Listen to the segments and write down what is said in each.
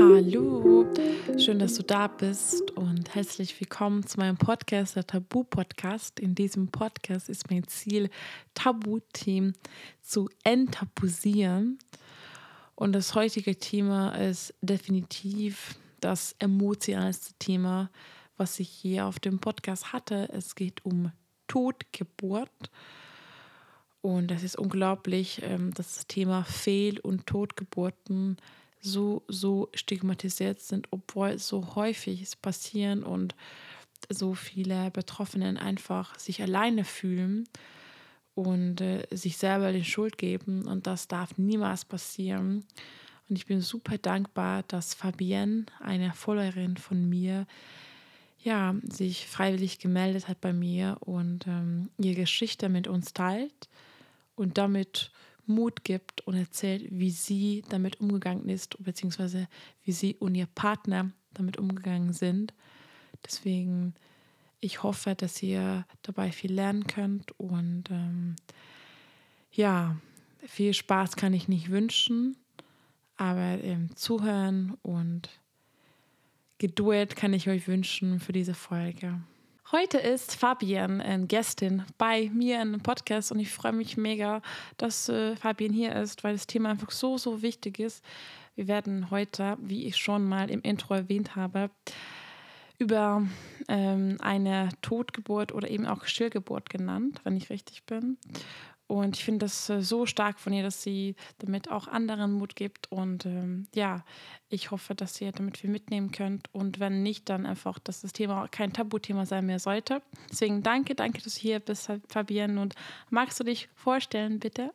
Hallo, schön, dass du da bist und herzlich willkommen zu meinem Podcast, der Tabu-Podcast. In diesem Podcast ist mein Ziel, Tabuthemen zu enttabuisieren. Und das heutige Thema ist definitiv das emotionalste Thema, was ich hier auf dem Podcast hatte. Es geht um Totgeburt. Und es ist unglaublich, ähm, dass das Thema Fehl- und Totgeburten so, so stigmatisiert sind, obwohl so häufig es passieren und so viele Betroffenen einfach sich alleine fühlen und äh, sich selber die Schuld geben. Und das darf niemals passieren. Und ich bin super dankbar, dass Fabienne, eine Followerin von mir, ja, sich freiwillig gemeldet hat bei mir und ähm, ihre Geschichte mit uns teilt und damit Mut gibt und erzählt, wie sie damit umgegangen ist, beziehungsweise wie sie und ihr Partner damit umgegangen sind. Deswegen, ich hoffe, dass ihr dabei viel lernen könnt und ähm, ja, viel Spaß kann ich nicht wünschen, aber ähm, zuhören und Geduld kann ich euch wünschen für diese Folge. Heute ist Fabian äh, Gästin bei mir in einem Podcast und ich freue mich mega, dass äh, Fabian hier ist, weil das Thema einfach so, so wichtig ist. Wir werden heute, wie ich schon mal im Intro erwähnt habe, über ähm, eine Totgeburt oder eben auch Stillgeburt genannt, wenn ich richtig bin. Und ich finde das äh, so stark von ihr, dass sie damit auch anderen Mut gibt. Und ähm, ja, ich hoffe, dass ihr damit viel mitnehmen könnt. Und wenn nicht, dann einfach, dass das Thema kein Tabuthema sein mehr sollte. Deswegen danke, danke, dass du hier bist, Fabienne. Und magst du dich vorstellen, bitte?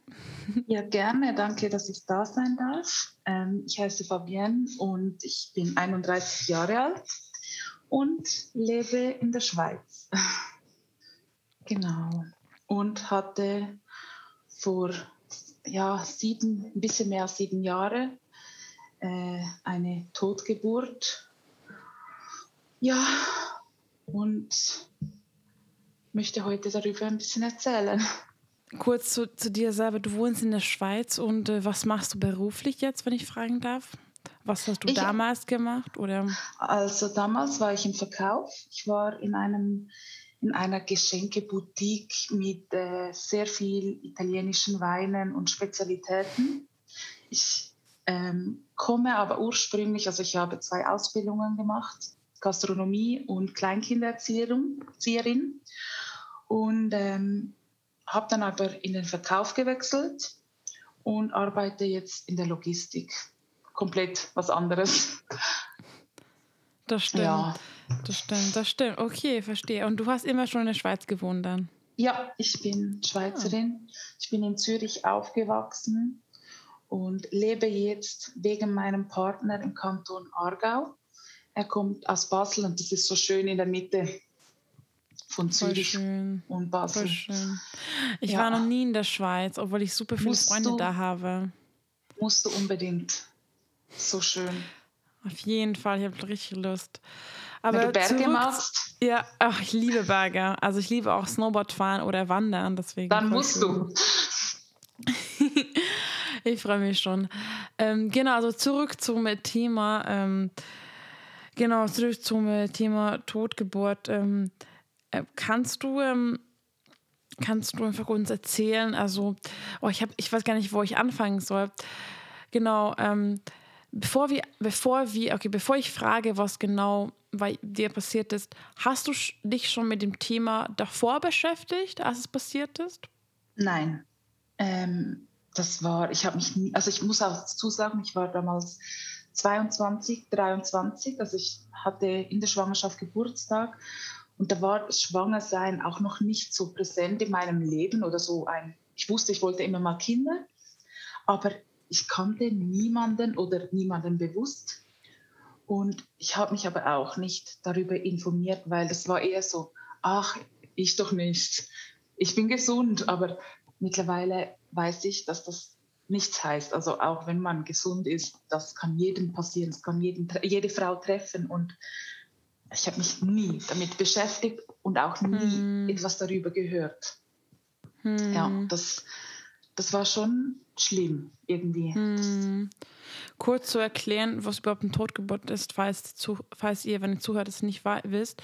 Ja, gerne. Danke, dass ich da sein darf. Ähm, ich heiße Fabienne und ich bin 31 Jahre alt und lebe in der Schweiz. genau. Und hatte vor ja, sieben, ein bisschen mehr als sieben Jahre äh, eine Totgeburt. Ja, und möchte heute darüber ein bisschen erzählen. Kurz zu, zu dir selber, du wohnst in der Schweiz und äh, was machst du beruflich jetzt, wenn ich fragen darf? Was hast du ich, damals gemacht? Oder? Also damals war ich im Verkauf. Ich war in einem in einer Geschenkeboutique mit äh, sehr viel italienischen Weinen und Spezialitäten. Ich ähm, komme aber ursprünglich, also ich habe zwei Ausbildungen gemacht, Gastronomie und Kleinkinderzieherin und ähm, habe dann aber in den Verkauf gewechselt und arbeite jetzt in der Logistik. Komplett was anderes. Das stimmt. Ja. Das stimmt, das stimmt. Okay, verstehe. Und du hast immer schon in der Schweiz gewohnt dann? Ja, ich bin Schweizerin. Ich bin in Zürich aufgewachsen und lebe jetzt wegen meinem Partner im Kanton Aargau. Er kommt aus Basel und das ist so schön in der Mitte von Zürich und Basel. Ich ja. war noch nie in der Schweiz, obwohl ich super viele musst Freunde du, da habe. Musst du unbedingt. So schön. Auf jeden Fall, ich habe richtig Lust. Aber Wenn du Berge zurück, machst. Ja, ach, ich liebe Berge. Also ich liebe auch Snowboard fahren oder Wandern. Deswegen Dann musst du. ich freue mich schon. Ähm, genau, also zurück zum Thema. Ähm, genau, zurück zum Thema Totgeburt. Ähm, äh, kannst du ähm, kannst du einfach uns erzählen? Also, oh, ich habe, ich weiß gar nicht, wo ich anfangen soll. Genau. Ähm, bevor wir, bevor wir, okay, bevor ich frage, was genau bei dir passiert ist, hast du dich schon mit dem Thema davor beschäftigt, als es passiert ist? Nein. Ähm, das war, ich habe mich nie, also ich muss auch dazu sagen, ich war damals 22, 23, also ich hatte in der Schwangerschaft Geburtstag und da war Schwangersein auch noch nicht so präsent in meinem Leben oder so ein, ich wusste, ich wollte immer mal Kinder, aber ich kannte niemanden oder niemanden bewusst. Und ich habe mich aber auch nicht darüber informiert, weil das war eher so, ach, ich doch nicht. Ich bin gesund, aber mittlerweile weiß ich, dass das nichts heißt. Also auch wenn man gesund ist, das kann jedem passieren, das kann jeden, jede Frau treffen. Und ich habe mich nie damit beschäftigt und auch nie hm. etwas darüber gehört. Hm. Ja, das, das war schon schlimm irgendwie. Hm. kurz zu erklären, was überhaupt eine Totgeburt ist, falls, zu, falls ihr, wenn ihr zuhört, es nicht wisst.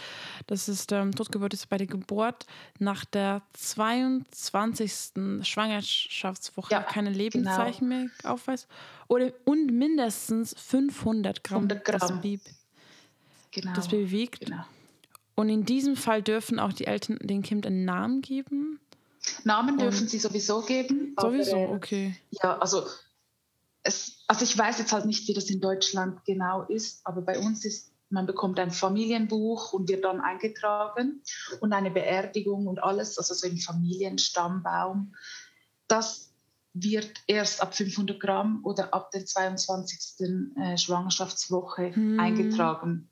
Das ist ähm, Totgeburt ist bei der Geburt nach der 22. Schwangerschaftswoche ja, keine. Lebenszeichen genau. mehr aufweist. Oder, und mindestens 500 Gramm, 100 Gramm. Das, Baby, genau. das Baby wiegt. Genau. Und in diesem Fall dürfen auch die Eltern dem Kind einen Namen geben. Namen dürfen und sie sowieso geben. Sowieso, aber, okay. Ja, also es, also ich weiß jetzt halt nicht, wie das in Deutschland genau ist, aber bei uns ist, man bekommt ein Familienbuch und wird dann eingetragen und eine Beerdigung und alles, also so im Familienstammbaum. Das wird erst ab 500 Gramm oder ab der 22. Äh, Schwangerschaftswoche hm. eingetragen.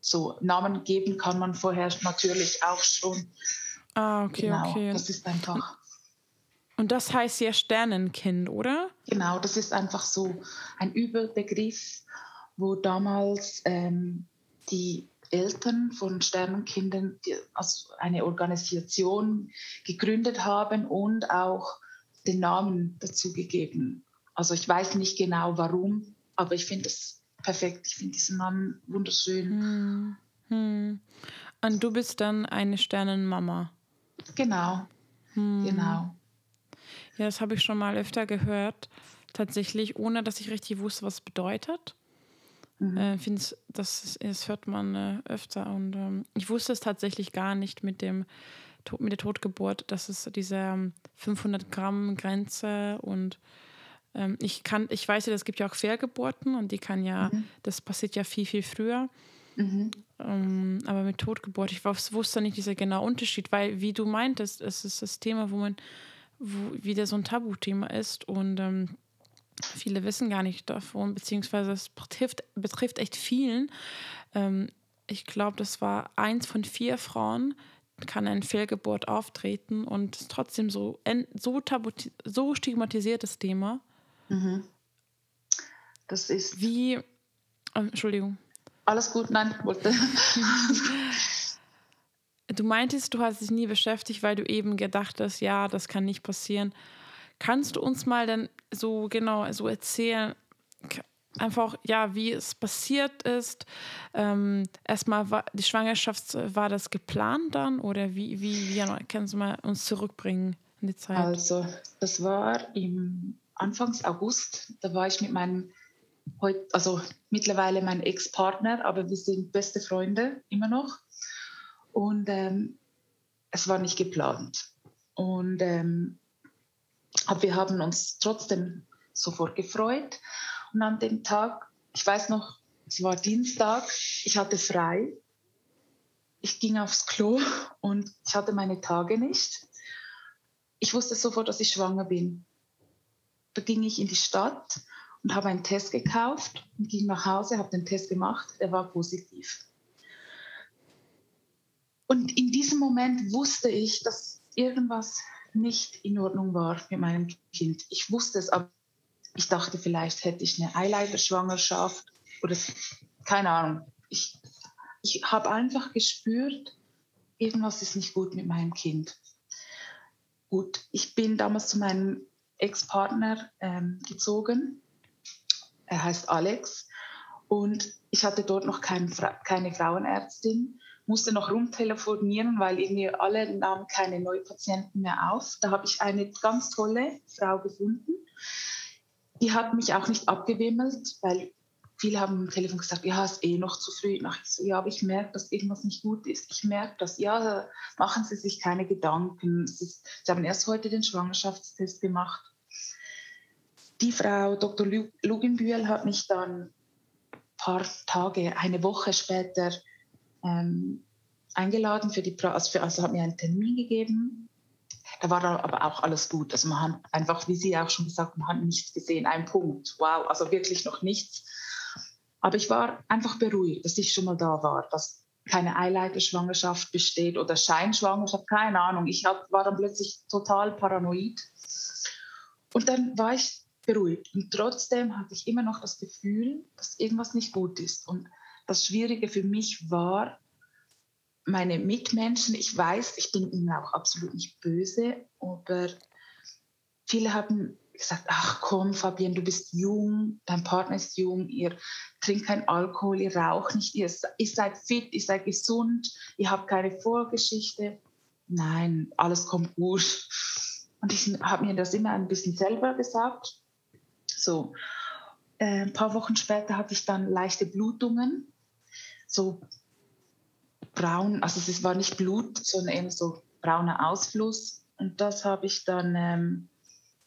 So, Namen geben kann man vorher natürlich auch schon. Ah, okay, genau, okay. Das ist einfach. Und das heißt ja Sternenkind, oder? Genau, das ist einfach so ein Überbegriff, wo damals ähm, die Eltern von Sternenkindern also eine Organisation gegründet haben und auch den Namen dazu gegeben. Also ich weiß nicht genau warum, aber ich finde es perfekt. Ich finde diesen Namen wunderschön. Hm. Hm. Und du bist dann eine Sternenmama. Genau. Hm. Genau. Ja, das habe ich schon mal öfter gehört, tatsächlich, ohne dass ich richtig wusste, was es bedeutet. Mhm. Äh, finde das, das hört man äh, öfter und ähm, ich wusste es tatsächlich gar nicht mit dem mit der Totgeburt, dass es diese 500 ähm, Gramm Grenze und ähm, ich kann, ich weiß ja, es gibt ja auch Fehlgeburten und die kann ja, mhm. das passiert ja viel, viel früher. Mhm. Ähm, aber mit Totgeburt, ich wusste nicht dieser genaue Unterschied, weil, wie du meintest, es ist das Thema, wo man wo wieder so ein Tabuthema ist und ähm, viele wissen gar nicht davon, beziehungsweise es betrifft, betrifft echt vielen. Ähm, ich glaube, das war eins von vier Frauen, kann eine Fehlgeburt auftreten und trotzdem so, so, so stigmatisiertes Thema. Mhm. Das ist. Wie. Äh, Entschuldigung. Alles gut, nein, wollte. Du meintest, du hast dich nie beschäftigt, weil du eben gedacht hast, ja, das kann nicht passieren. Kannst du uns mal dann so genau so erzählen, einfach ja, wie es passiert ist? Ähm, erstmal war die Schwangerschaft, war das geplant dann oder wie, wie, wie kannst du mal uns zurückbringen in die Zeit? Also, das war im Anfangs August, da war ich mit meinem also mittlerweile mein Ex-Partner, aber wir sind beste Freunde immer noch. Und ähm, es war nicht geplant. Und ähm, aber wir haben uns trotzdem sofort gefreut. Und an dem Tag, ich weiß noch, es war Dienstag, ich hatte frei. Ich ging aufs Klo und ich hatte meine Tage nicht. Ich wusste sofort, dass ich schwanger bin. Da ging ich in die Stadt und habe einen Test gekauft und ging nach Hause, habe den Test gemacht, der war positiv. Und in diesem Moment wusste ich, dass irgendwas nicht in Ordnung war mit meinem Kind. Ich wusste es, aber ich dachte, vielleicht hätte ich eine Eileiterschwangerschaft oder keine Ahnung. Ich, ich habe einfach gespürt, irgendwas ist nicht gut mit meinem Kind. Gut, ich bin damals zu meinem Ex-Partner ähm, gezogen. Er heißt Alex. Und ich hatte dort noch kein, keine Frauenärztin musste noch rumtelefonieren, weil irgendwie alle nahmen keine Neupatienten mehr auf. Da habe ich eine ganz tolle Frau gefunden. Die hat mich auch nicht abgewimmelt, weil viele haben am Telefon gesagt, ja, ist eh noch zu früh. ich so, ja, aber ich merke, dass irgendwas nicht gut ist. Ich merke das. Ja, machen Sie sich keine Gedanken. Ist, Sie haben erst heute den Schwangerschaftstest gemacht. Die Frau Dr. Luginbühl hat mich dann ein paar Tage, eine Woche später ähm, eingeladen für die, also, für, also hat mir einen Termin gegeben. Da war aber auch alles gut. Also man hat einfach, wie Sie auch schon gesagt, man hat nichts gesehen, ein Punkt. Wow, also wirklich noch nichts. Aber ich war einfach beruhigt, dass ich schon mal da war, dass keine Eileiterschwangerschaft besteht oder Scheinschwangerschaft, keine Ahnung. Ich hab, war dann plötzlich total paranoid. Und dann war ich beruhigt. Und trotzdem hatte ich immer noch das Gefühl, dass irgendwas nicht gut ist. Und das Schwierige für mich war, meine Mitmenschen, ich weiß, ich bin ihnen auch absolut nicht böse, aber viele haben gesagt, ach komm, Fabienne, du bist jung, dein Partner ist jung, ihr trinkt kein Alkohol, ihr raucht nicht, ihr, ihr seid fit, ihr seid gesund, ihr habt keine Vorgeschichte. Nein, alles kommt gut. Und ich habe mir das immer ein bisschen selber gesagt. So, äh, ein paar Wochen später hatte ich dann leichte Blutungen, so braun, also es war nicht Blut, sondern eben so brauner Ausfluss. Und das habe ich dann ähm,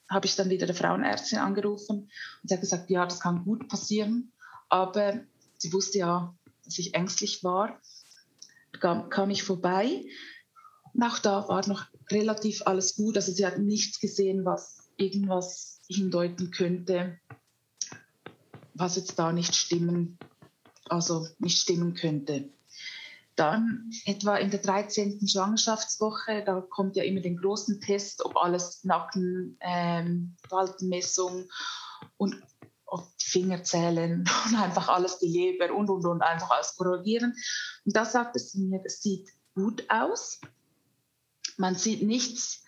habe ich dann wieder der Frauenärztin angerufen und sie hat gesagt, ja, das kann gut passieren, aber sie wusste ja, dass ich ängstlich war. Da kam ich vorbei und auch da war noch relativ alles gut. Also sie hat nichts gesehen, was irgendwas hindeuten könnte, was jetzt da nicht stimmen, also nicht stimmen könnte. Dann etwa in der 13. Schwangerschaftswoche, da kommt ja immer den großen Test, ob alles Nacken, ähm, Faltenmessung und Fingerzählen und einfach alles die Leber und und und einfach alles korrigieren. Und da sagt es mir, es sieht gut aus. Man sieht nichts,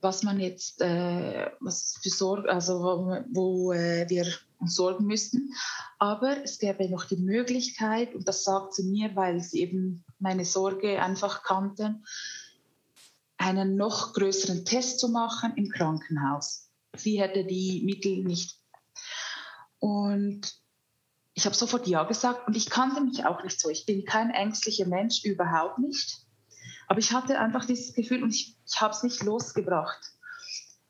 was man jetzt, äh, was für Sorge, also wo, wo äh, wir uns sorgen müssten. Aber es gäbe noch die Möglichkeit, und das sagt sie mir, weil sie eben meine Sorge einfach kannten, einen noch größeren Test zu machen im Krankenhaus. Sie hätte die Mittel nicht. Und ich habe sofort Ja gesagt und ich kannte mich auch nicht so. Ich bin kein ängstlicher Mensch, überhaupt nicht. Aber ich hatte einfach dieses Gefühl und ich, ich habe es nicht losgebracht.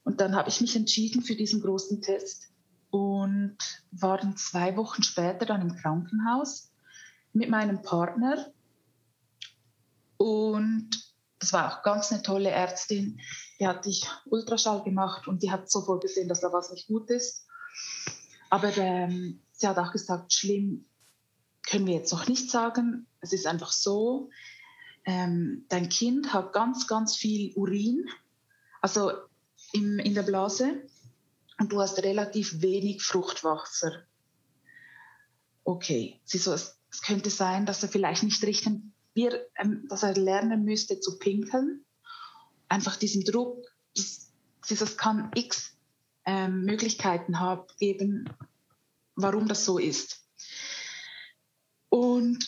Und dann habe ich mich entschieden für diesen großen Test und war dann zwei Wochen später dann im Krankenhaus mit meinem Partner und das war auch ganz eine tolle Ärztin. Die hat ich Ultraschall gemacht und die hat sofort gesehen, dass da was nicht gut ist. Aber ähm, sie hat auch gesagt, schlimm können wir jetzt noch nicht sagen. Es ist einfach so, ähm, dein Kind hat ganz, ganz viel Urin, also im, in der Blase, und du hast relativ wenig Fruchtwasser. Okay, sie so, es, es könnte sein, dass er vielleicht nicht richtig wir, ähm, dass er lernen müsste zu pinkeln. Einfach diesen Druck, das, das kann x ähm, Möglichkeiten haben, geben, warum das so ist. Und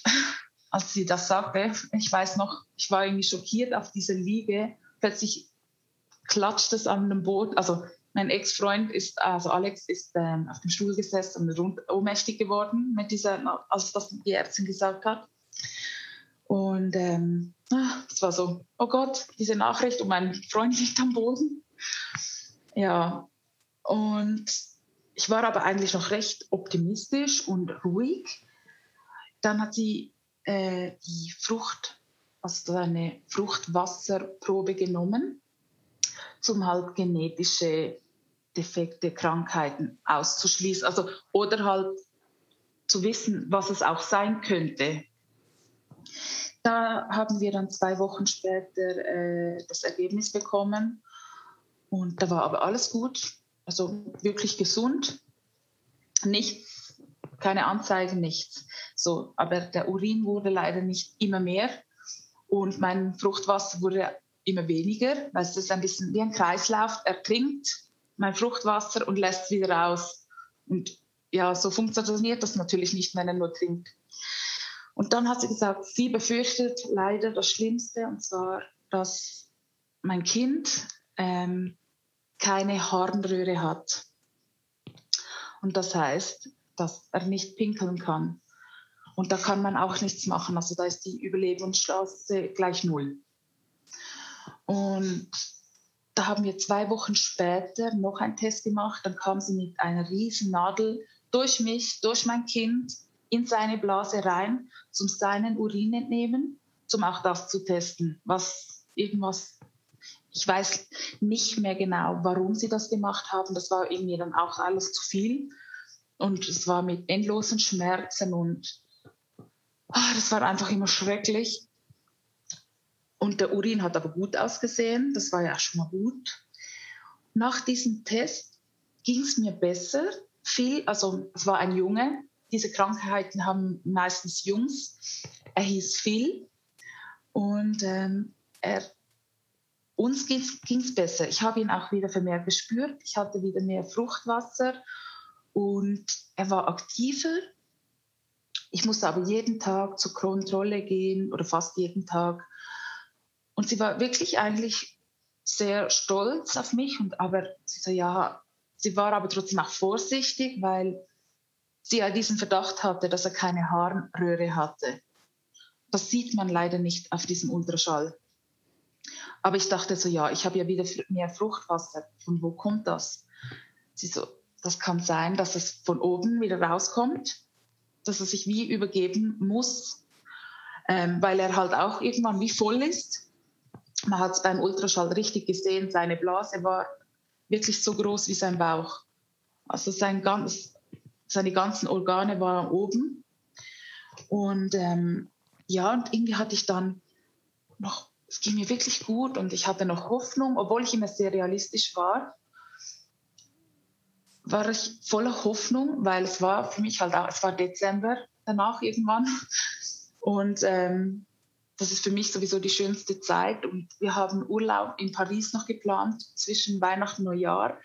als sie das sagte, ich weiß noch, ich war irgendwie schockiert auf dieser Liege. Plötzlich klatscht es an dem Boot. Also mein Ex-Freund ist, also Alex, ist ähm, auf dem Stuhl gesessen und rund, ohnmächtig geworden, mit dieser, als das die Ärztin gesagt hat. Und ähm, ah, es war so, oh Gott, diese Nachricht und mein Freund liegt am Boden. Ja, und ich war aber eigentlich noch recht optimistisch und ruhig. Dann hat sie äh, die Frucht, also eine Fruchtwasserprobe genommen, um halt genetische Defekte, Krankheiten auszuschließen. Also, oder halt zu wissen, was es auch sein könnte. Da haben wir dann zwei Wochen später äh, das Ergebnis bekommen und da war aber alles gut, also wirklich gesund, nichts, keine Anzeigen, nichts. So, aber der Urin wurde leider nicht immer mehr und mein Fruchtwasser wurde immer weniger, weil es ist ein bisschen wie ein Kreislauf. Er trinkt mein Fruchtwasser und lässt es wieder raus. Und ja, so funktioniert das natürlich nicht, wenn er nur trinkt. Und dann hat sie gesagt, sie befürchtet leider das Schlimmste, und zwar, dass mein Kind ähm, keine Harnröhre hat. Und das heißt, dass er nicht pinkeln kann. Und da kann man auch nichts machen. Also da ist die Überlebenschance gleich null. Und da haben wir zwei Wochen später noch einen Test gemacht. Dann kam sie mit einer riesen Nadel durch mich, durch mein Kind in seine Blase rein, zum seinen Urin entnehmen, zum auch das zu testen, was irgendwas, ich weiß nicht mehr genau, warum sie das gemacht haben. Das war irgendwie dann auch alles zu viel. Und es war mit endlosen Schmerzen und oh, das war einfach immer schrecklich. Und der Urin hat aber gut ausgesehen, das war ja schon mal gut. Nach diesem Test ging es mir besser. Viel, also es war ein Junge, diese Krankheiten haben meistens Jungs. Er hieß Phil und ähm, er uns ging es besser. Ich habe ihn auch wieder vermehrt gespürt. Ich hatte wieder mehr Fruchtwasser und er war aktiver. Ich musste aber jeden Tag zur Kontrolle gehen oder fast jeden Tag. Und sie war wirklich eigentlich sehr stolz auf mich. Und aber sie so, ja, sie war aber trotzdem auch vorsichtig, weil sie ja diesen Verdacht hatte, dass er keine Harnröhre hatte. Das sieht man leider nicht auf diesem Ultraschall. Aber ich dachte so, ja, ich habe ja wieder mehr Fruchtwasser. Von wo kommt das? Sie so, das kann sein, dass es von oben wieder rauskommt, dass er sich wie übergeben muss, ähm, weil er halt auch irgendwann wie voll ist. Man hat es beim Ultraschall richtig gesehen, seine Blase war wirklich so groß wie sein Bauch. Also sein ganz, seine ganzen Organe waren oben. Und ähm, ja, und irgendwie hatte ich dann noch, es ging mir wirklich gut und ich hatte noch Hoffnung, obwohl ich immer sehr realistisch war war ich voller Hoffnung, weil es war für mich halt auch, es war Dezember danach irgendwann. Und ähm, das ist für mich sowieso die schönste Zeit. Und wir haben Urlaub in Paris noch geplant zwischen Weihnachten und Neujahr.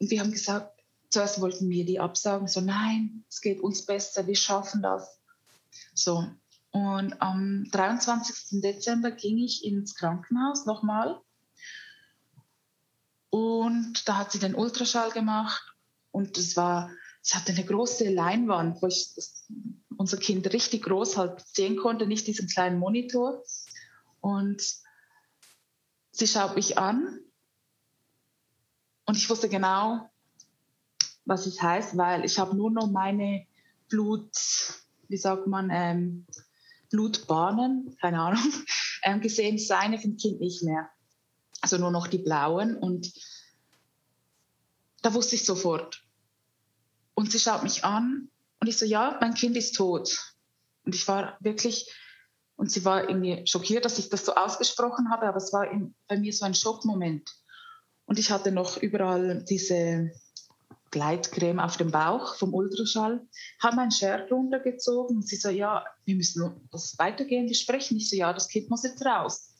Und wir haben gesagt, zuerst wollten wir die absagen, so nein, es geht uns besser, wir schaffen das. So. Und am 23. Dezember ging ich ins Krankenhaus nochmal. Und da hat sie den Ultraschall gemacht und es war, sie hatte eine große Leinwand, wo ich das, unser Kind richtig groß halt sehen konnte, nicht diesen kleinen Monitor. Und sie schaut mich an und ich wusste genau, was es heißt, weil ich habe nur noch meine Blut, wie sagt man, ähm, Blutbahnen, keine Ahnung, ähm, gesehen, seine vom Kind nicht mehr. Also nur noch die blauen und da wusste ich sofort. Und sie schaut mich an und ich so, ja, mein Kind ist tot. Und ich war wirklich, und sie war irgendwie schockiert, dass ich das so ausgesprochen habe, aber es war in, bei mir so ein Schockmoment. Und ich hatte noch überall diese Gleitcreme auf dem Bauch vom Ultraschall, habe mein Shirt runtergezogen und sie so, ja, wir müssen das weitergehen, wir sprechen. Ich so, ja, das Kind muss jetzt raus.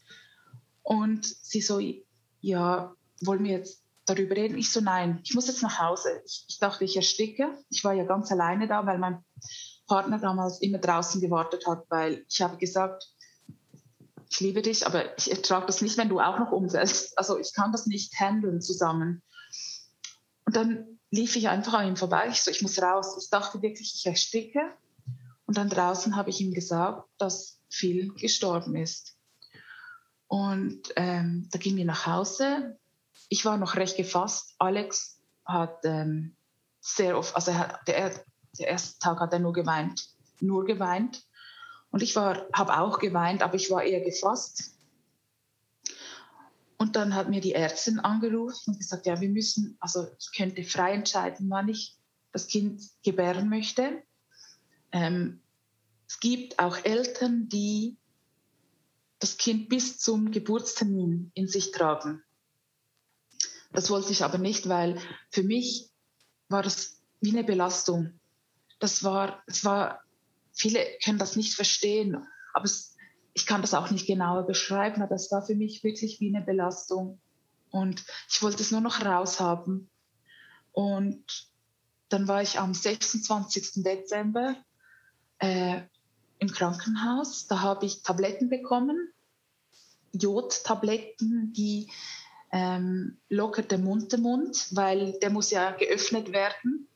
Und sie so, ja, wollen wir jetzt darüber reden. Ich so, nein, ich muss jetzt nach Hause. Ich, ich, dachte, ich ersticke. Ich war ja ganz alleine da, weil mein Partner damals immer draußen gewartet hat, weil ich habe gesagt, ich liebe dich, aber ich ertrage das nicht, wenn du auch noch umfällst. Also ich kann das nicht handeln zusammen. Und dann lief ich einfach an ihm vorbei. Ich so, ich muss raus. Ich dachte wirklich, ich ersticke. Und dann draußen habe ich ihm gesagt, dass Phil gestorben ist. Und ähm, da gingen wir nach Hause ich war noch recht gefasst. Alex hat ähm, sehr oft, also hat, der, der erste Tag hat er nur geweint, nur geweint. Und ich habe auch geweint, aber ich war eher gefasst. Und dann hat mir die Ärztin angerufen und gesagt, ja, wir müssen, also ich könnte frei entscheiden, wann ich das Kind gebären möchte. Ähm, es gibt auch Eltern, die das Kind bis zum Geburtstermin in sich tragen. Das wollte ich aber nicht, weil für mich war das wie eine Belastung. Das war, es war, viele können das nicht verstehen, aber es, ich kann das auch nicht genauer beschreiben, aber es war für mich wirklich wie eine Belastung. Und ich wollte es nur noch raushaben. Und dann war ich am 26. Dezember äh, im Krankenhaus. Da habe ich Tabletten bekommen, Jodtabletten, die ähm, lockert der Mund den Mund, weil der muss ja geöffnet werden.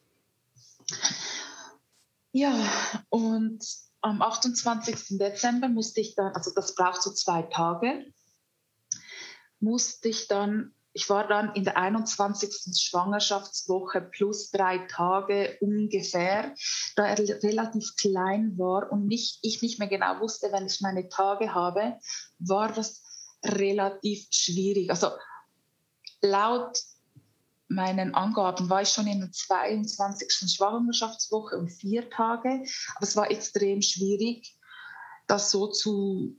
Ja, und am 28. Dezember musste ich dann, also das braucht so zwei Tage, musste ich dann, ich war dann in der 21. Schwangerschaftswoche plus drei Tage ungefähr, da er relativ klein war und nicht, ich nicht mehr genau wusste, wenn ich meine Tage habe, war das relativ schwierig. Also laut meinen Angaben war ich schon in der 22. Schwangerschaftswoche um vier Tage. Aber es war extrem schwierig, das so zu,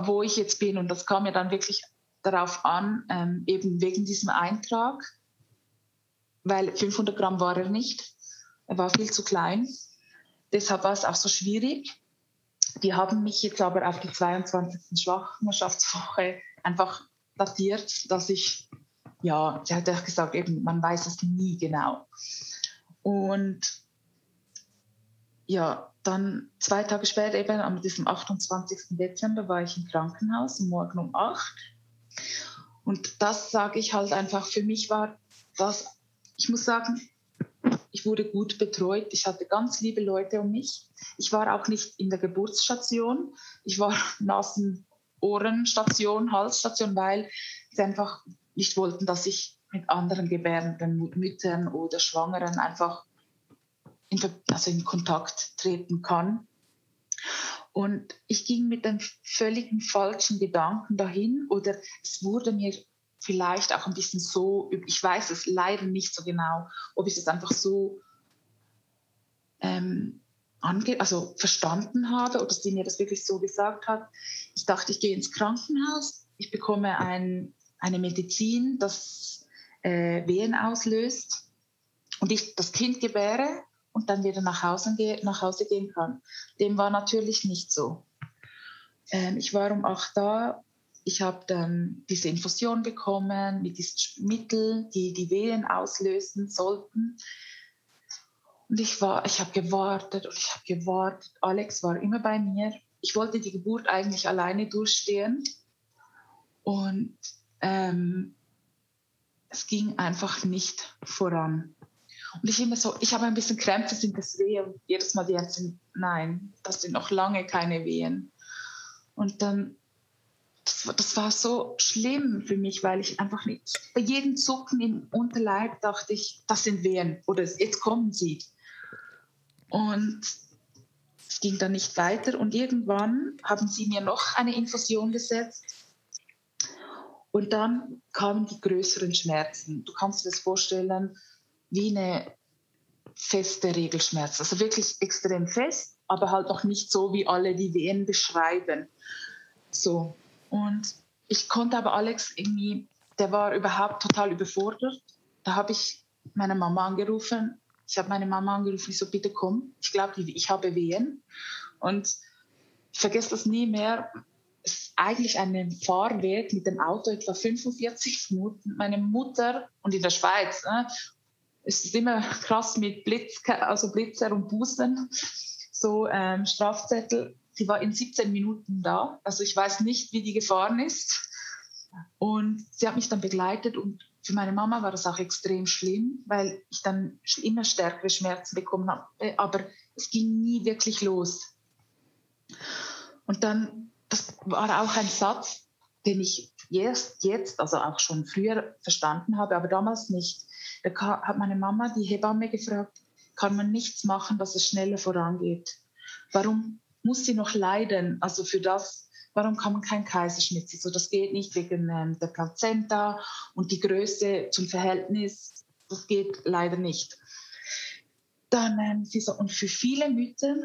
wo ich jetzt bin. Und das kam mir dann wirklich darauf an, ähm, eben wegen diesem Eintrag, weil 500 Gramm war er nicht. Er war viel zu klein. Deshalb war es auch so schwierig. Die haben mich jetzt aber auf die 22. Schwangerschaftswoche einfach datiert, dass ich, ja, sie hat ja gesagt, eben, man weiß es nie genau. Und ja, dann zwei Tage später, eben am diesem 28. Dezember, war ich im Krankenhaus, morgen um 8. Und das sage ich halt einfach, für mich war das, ich muss sagen, ich wurde gut betreut. Ich hatte ganz liebe Leute um mich. Ich war auch nicht in der Geburtsstation. Ich war Nasen, Ohrenstation, Halsstation, weil sie einfach nicht wollten, dass ich mit anderen gebärenden Müttern oder Schwangeren einfach in, also in Kontakt treten kann. Und ich ging mit den völligen falschen Gedanken dahin oder es wurde mir vielleicht auch ein bisschen so, ich weiß es leider nicht so genau, ob ich es einfach so ähm, ange also verstanden habe oder sie mir das wirklich so gesagt hat. Ich dachte, ich gehe ins Krankenhaus, ich bekomme ein, eine Medizin, das äh, Wehen auslöst und ich das Kind gebäre und dann wieder nach Hause, nach Hause gehen kann. Dem war natürlich nicht so. Ähm, ich war um acht da. Ich habe dann diese Infusion bekommen mit diesen Mitteln, die die Wehen auslösen sollten. Und ich war, ich habe gewartet und ich habe gewartet. Alex war immer bei mir. Ich wollte die Geburt eigentlich alleine durchstehen. Und ähm, es ging einfach nicht voran. Und ich immer so, ich habe ein bisschen Krämpfe, sind das Wehen? Und jedes Mal die Ärzte, nein, das sind noch lange keine Wehen. Und dann, das, das, war so schlimm für mich, weil ich einfach nicht, bei jedem Zucken im Unterleib dachte ich, das sind Wehen oder jetzt kommen sie. Und es ging dann nicht weiter und irgendwann haben sie mir noch eine Infusion gesetzt und dann kamen die größeren Schmerzen. Du kannst dir das vorstellen, wie eine feste Regelschmerz. Also wirklich extrem fest, aber halt auch nicht so, wie alle die Wehen beschreiben. So. Und ich konnte aber Alex irgendwie, der war überhaupt total überfordert. Da habe ich meine Mama angerufen. Ich habe meine Mama angerufen, ich so, bitte komm. Ich glaube, ich habe Wehen. Und ich vergesse das nie mehr. Eigentlich ein Fahrweg mit dem Auto etwa 45 Minuten. Meine Mutter und in der Schweiz ne, es ist immer krass mit Blitz, also Blitzer und Bußen, so ähm, Strafzettel. Sie war in 17 Minuten da. Also ich weiß nicht, wie die gefahren ist. Und sie hat mich dann begleitet und für meine Mama war das auch extrem schlimm, weil ich dann immer stärkere Schmerzen bekommen habe. Aber es ging nie wirklich los. Und dann, das war auch ein Satz, den ich jetzt, jetzt, also auch schon früher verstanden habe, aber damals nicht. Da hat meine Mama die Hebamme gefragt, kann man nichts machen, dass es schneller vorangeht? Warum muss sie noch leiden? Also für das, warum kann man keinen Kaiserschnitt? So, das geht nicht wegen ähm, der Plazenta und die Größe zum Verhältnis. Das geht leider nicht. Dann ähm, sie so, und für viele Mütter,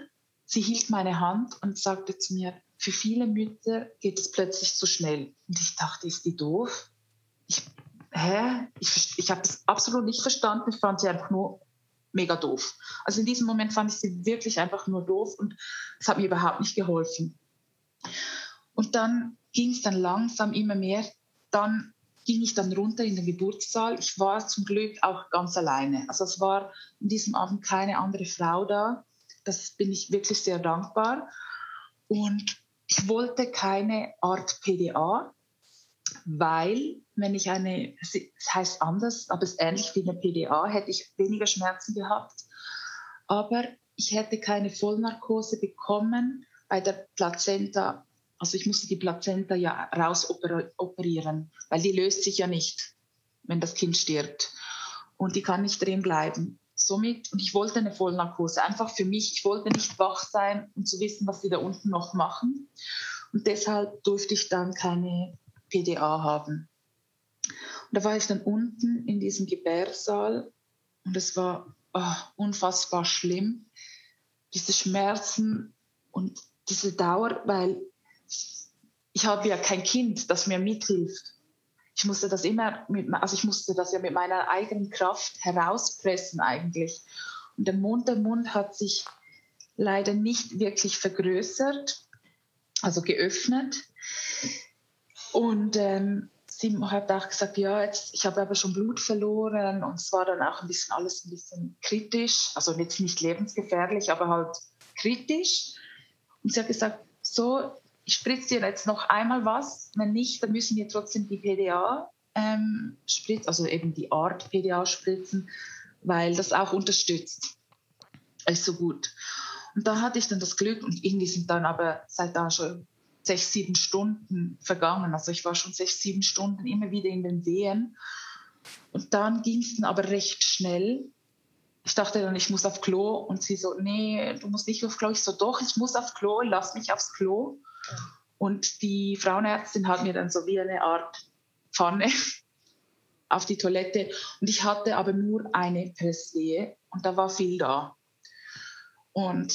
sie hielt meine Hand und sagte zu mir, für viele Mütter geht es plötzlich zu schnell. Und ich dachte, ist die doof? Ich hä? Ich, ich habe es absolut nicht verstanden. Ich fand sie einfach nur mega doof. Also in diesem Moment fand ich sie wirklich einfach nur doof und es hat mir überhaupt nicht geholfen. Und dann ging es dann langsam immer mehr. Dann ging ich dann runter in den Geburtssaal. Ich war zum Glück auch ganz alleine. Also es war an diesem Abend keine andere Frau da. Das bin ich wirklich sehr dankbar. Und ich wollte keine Art PDA, weil wenn ich eine, es heißt anders, aber es ist ähnlich wie eine PDA, hätte ich weniger Schmerzen gehabt. Aber ich hätte keine Vollnarkose bekommen bei der Plazenta. Also ich musste die Plazenta ja rausoperieren, weil die löst sich ja nicht, wenn das Kind stirbt. Und die kann nicht drin bleiben. Somit, und ich wollte eine Vollnarkose, einfach für mich. Ich wollte nicht wach sein, um zu wissen, was die da unten noch machen. Und deshalb durfte ich dann keine PDA haben. Und da war ich dann unten in diesem Gebärsaal und es war oh, unfassbar schlimm. Diese Schmerzen und diese Dauer, weil ich habe ja kein Kind, das mir mithilft. Ich musste das immer, mit, also ich musste das ja mit meiner eigenen Kraft herauspressen eigentlich. Und der Mund, der Mund hat sich leider nicht wirklich vergrößert, also geöffnet. Und ähm, sie hat auch gesagt, ja, jetzt, ich habe aber schon Blut verloren und es war dann auch ein bisschen alles ein bisschen kritisch, also jetzt nicht lebensgefährlich, aber halt kritisch. Und sie hat gesagt, so, ich spritze dir jetzt noch einmal was, wenn nicht, dann müssen wir trotzdem die PDA ähm, spritzen, also eben die Art PDA spritzen, weil das auch unterstützt. Ist so gut. Und da hatte ich dann das Glück und irgendwie sind dann aber seit da schon sechs, sieben Stunden vergangen. Also ich war schon sechs, sieben Stunden immer wieder in den Wehen. Und dann ging es dann aber recht schnell. Ich dachte dann, ich muss auf Klo. Und sie so, nee, du musst nicht auf Klo. Ich so, doch, ich muss auf Klo, lass mich aufs Klo. Und die Frauenärztin hat mir dann so wie eine Art Pfanne auf die Toilette. Und ich hatte aber nur eine Presswehe und da war viel da. Und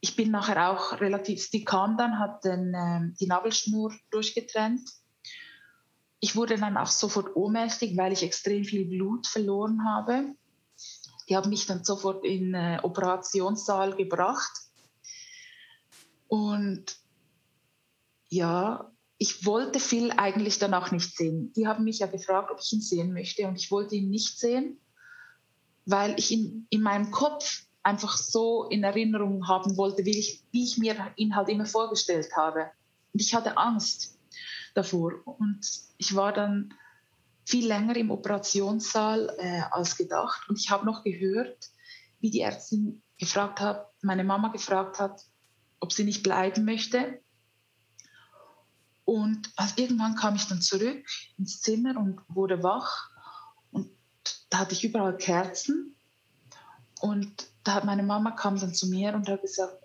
ich bin nachher auch relativ, die kam dann, hat dann ähm, die Nabelschnur durchgetrennt. Ich wurde dann auch sofort ohnmächtig, weil ich extrem viel Blut verloren habe. Die haben mich dann sofort in den äh, Operationssaal gebracht. Und ja, ich wollte Phil eigentlich danach nicht sehen. Die haben mich ja gefragt, ob ich ihn sehen möchte und ich wollte ihn nicht sehen, weil ich ihn in meinem Kopf einfach so in Erinnerung haben wollte, wie ich, wie ich mir ihn halt immer vorgestellt habe. Und ich hatte Angst davor. Und ich war dann viel länger im Operationssaal äh, als gedacht. Und ich habe noch gehört, wie die Ärztin gefragt hat, meine Mama gefragt hat, ob sie nicht bleiben möchte. Und also irgendwann kam ich dann zurück ins Zimmer und wurde wach. Und da hatte ich überall Kerzen. Und da hat meine Mama kam dann zu mir und hat gesagt,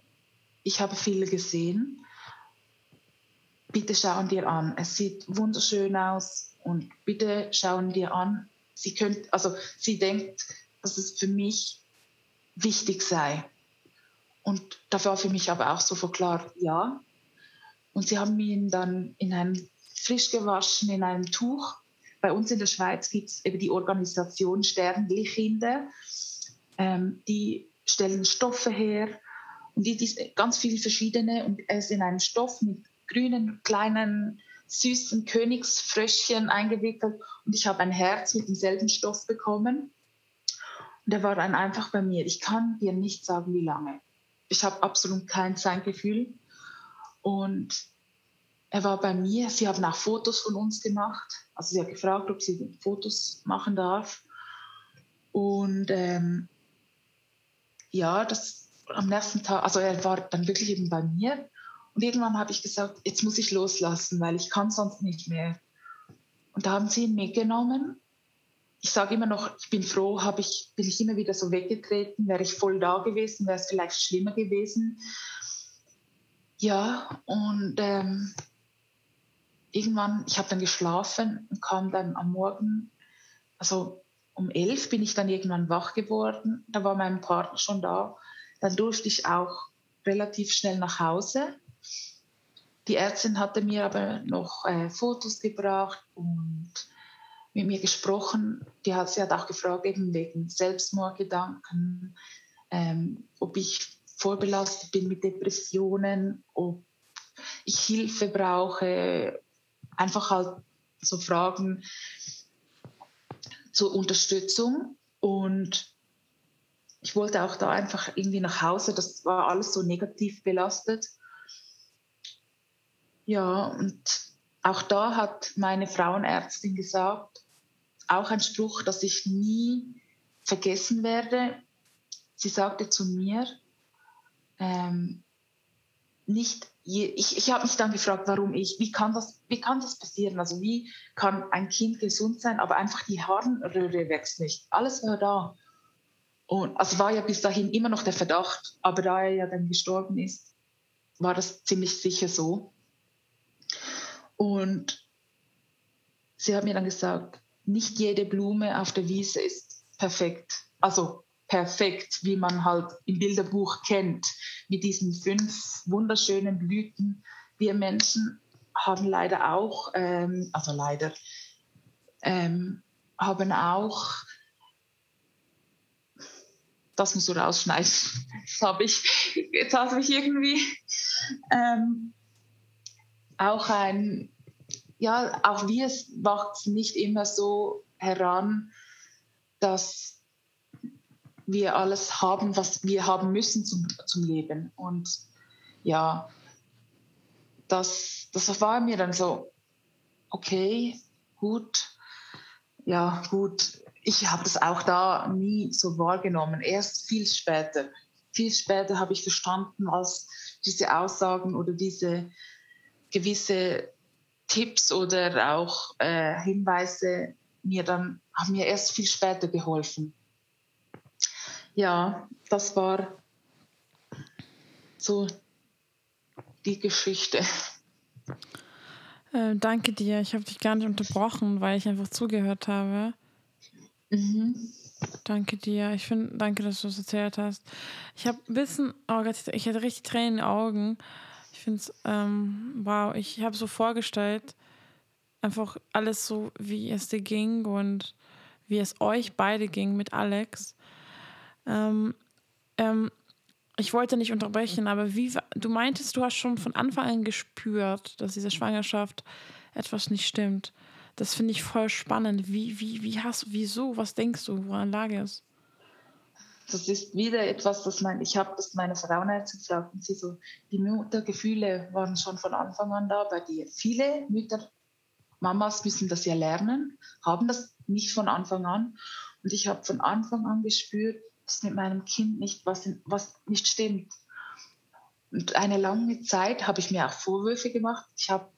ich habe viele gesehen. Bitte schauen dir an. Es sieht wunderschön aus und bitte schauen dir an. Sie könnt, also sie denkt, dass es für mich wichtig sei. Und da war für mich aber auch sofort klar, ja. Und sie haben ihn dann in einem frisch gewaschen, in einem Tuch. Bei uns in der Schweiz gibt es eben die Organisation Sternlichinde ähm, die stellen Stoffe her und die, die ganz viele verschiedene und er ist in einem Stoff mit grünen kleinen süßen Königsfröschchen eingewickelt und ich habe ein Herz mit demselben Stoff bekommen und er war dann einfach bei mir. Ich kann dir nicht sagen, wie lange. Ich habe absolut kein Zeitgefühl und er war bei mir. Sie haben auch Fotos von uns gemacht. Also sie hat gefragt, ob sie Fotos machen darf. Und ähm, ja, das am nächsten Tag, also er war dann wirklich eben bei mir. Und irgendwann habe ich gesagt, jetzt muss ich loslassen, weil ich kann sonst nicht mehr. Und da haben sie ihn mitgenommen. Ich sage immer noch, ich bin froh, ich, bin ich immer wieder so weggetreten. Wäre ich voll da gewesen, wäre es vielleicht schlimmer gewesen. Ja, und ähm, irgendwann, ich habe dann geschlafen und kam dann am Morgen, also um elf bin ich dann irgendwann wach geworden. Da war mein Partner schon da. Dann durfte ich auch relativ schnell nach Hause. Die Ärztin hatte mir aber noch äh, Fotos gebracht und mit mir gesprochen. Die hat, sie hat auch gefragt, eben wegen Selbstmordgedanken, ähm, ob ich vorbelastet bin mit Depressionen, ob ich Hilfe brauche. Einfach halt so Fragen, zur Unterstützung und ich wollte auch da einfach irgendwie nach Hause. Das war alles so negativ belastet. Ja, und auch da hat meine Frauenärztin gesagt, auch ein Spruch, dass ich nie vergessen werde. Sie sagte zu mir, ähm, nicht je, ich, ich habe mich dann gefragt, warum ich, wie kann das, wie kann das passieren? Also wie kann ein Kind gesund sein, aber einfach die Harnröhre wächst nicht. Alles war da. Und also war ja bis dahin immer noch der Verdacht, aber da er ja dann gestorben ist, war das ziemlich sicher so. Und sie hat mir dann gesagt, nicht jede Blume auf der Wiese ist perfekt. Also perfekt, wie man halt im Bilderbuch kennt, mit diesen fünf wunderschönen Blüten. Wir Menschen haben leider auch, ähm, also leider, ähm, haben auch, das musst du rausschneiden, das habe ich, jetzt habe ich irgendwie, ähm, auch ein, ja, auch wir wachsen nicht immer so heran, dass wir alles haben, was wir haben müssen zum, zum Leben. Und ja, das, das war mir dann so, okay, gut, ja, gut. Ich habe das auch da nie so wahrgenommen. Erst viel später. Viel später habe ich verstanden, als diese Aussagen oder diese gewisse Tipps oder auch äh, Hinweise mir dann haben mir erst viel später geholfen. Ja, das war so die Geschichte. Äh, danke dir. Ich habe dich gar nicht unterbrochen, weil ich einfach zugehört habe. Mhm. Danke dir. Ich finde, danke, dass du es erzählt hast. Ich habe ein bisschen, oh Gott, ich hatte richtig Tränen in den Augen. Ich finde es, ähm, wow, ich habe so vorgestellt, einfach alles so, wie es dir ging und wie es euch beide ging mit Alex. Ähm, ähm, ich wollte nicht unterbrechen, aber wie du meintest, du hast schon von Anfang an gespürt, dass diese Schwangerschaft etwas nicht stimmt. Das finde ich voll spannend. Wie, wie, wie hast wieso, was denkst du, woran lag es? Das ist wieder etwas, das mein, ich habe das meine Frauenärztin gesagt und sie so, die Muttergefühle waren schon von Anfang an da bei dir. Viele Mütter, Mamas müssen das ja lernen, haben das nicht von Anfang an. Und ich habe von Anfang an gespürt, dass mit meinem Kind nicht was, was nicht stimmt. Und eine lange Zeit habe ich mir auch Vorwürfe gemacht. Ich habe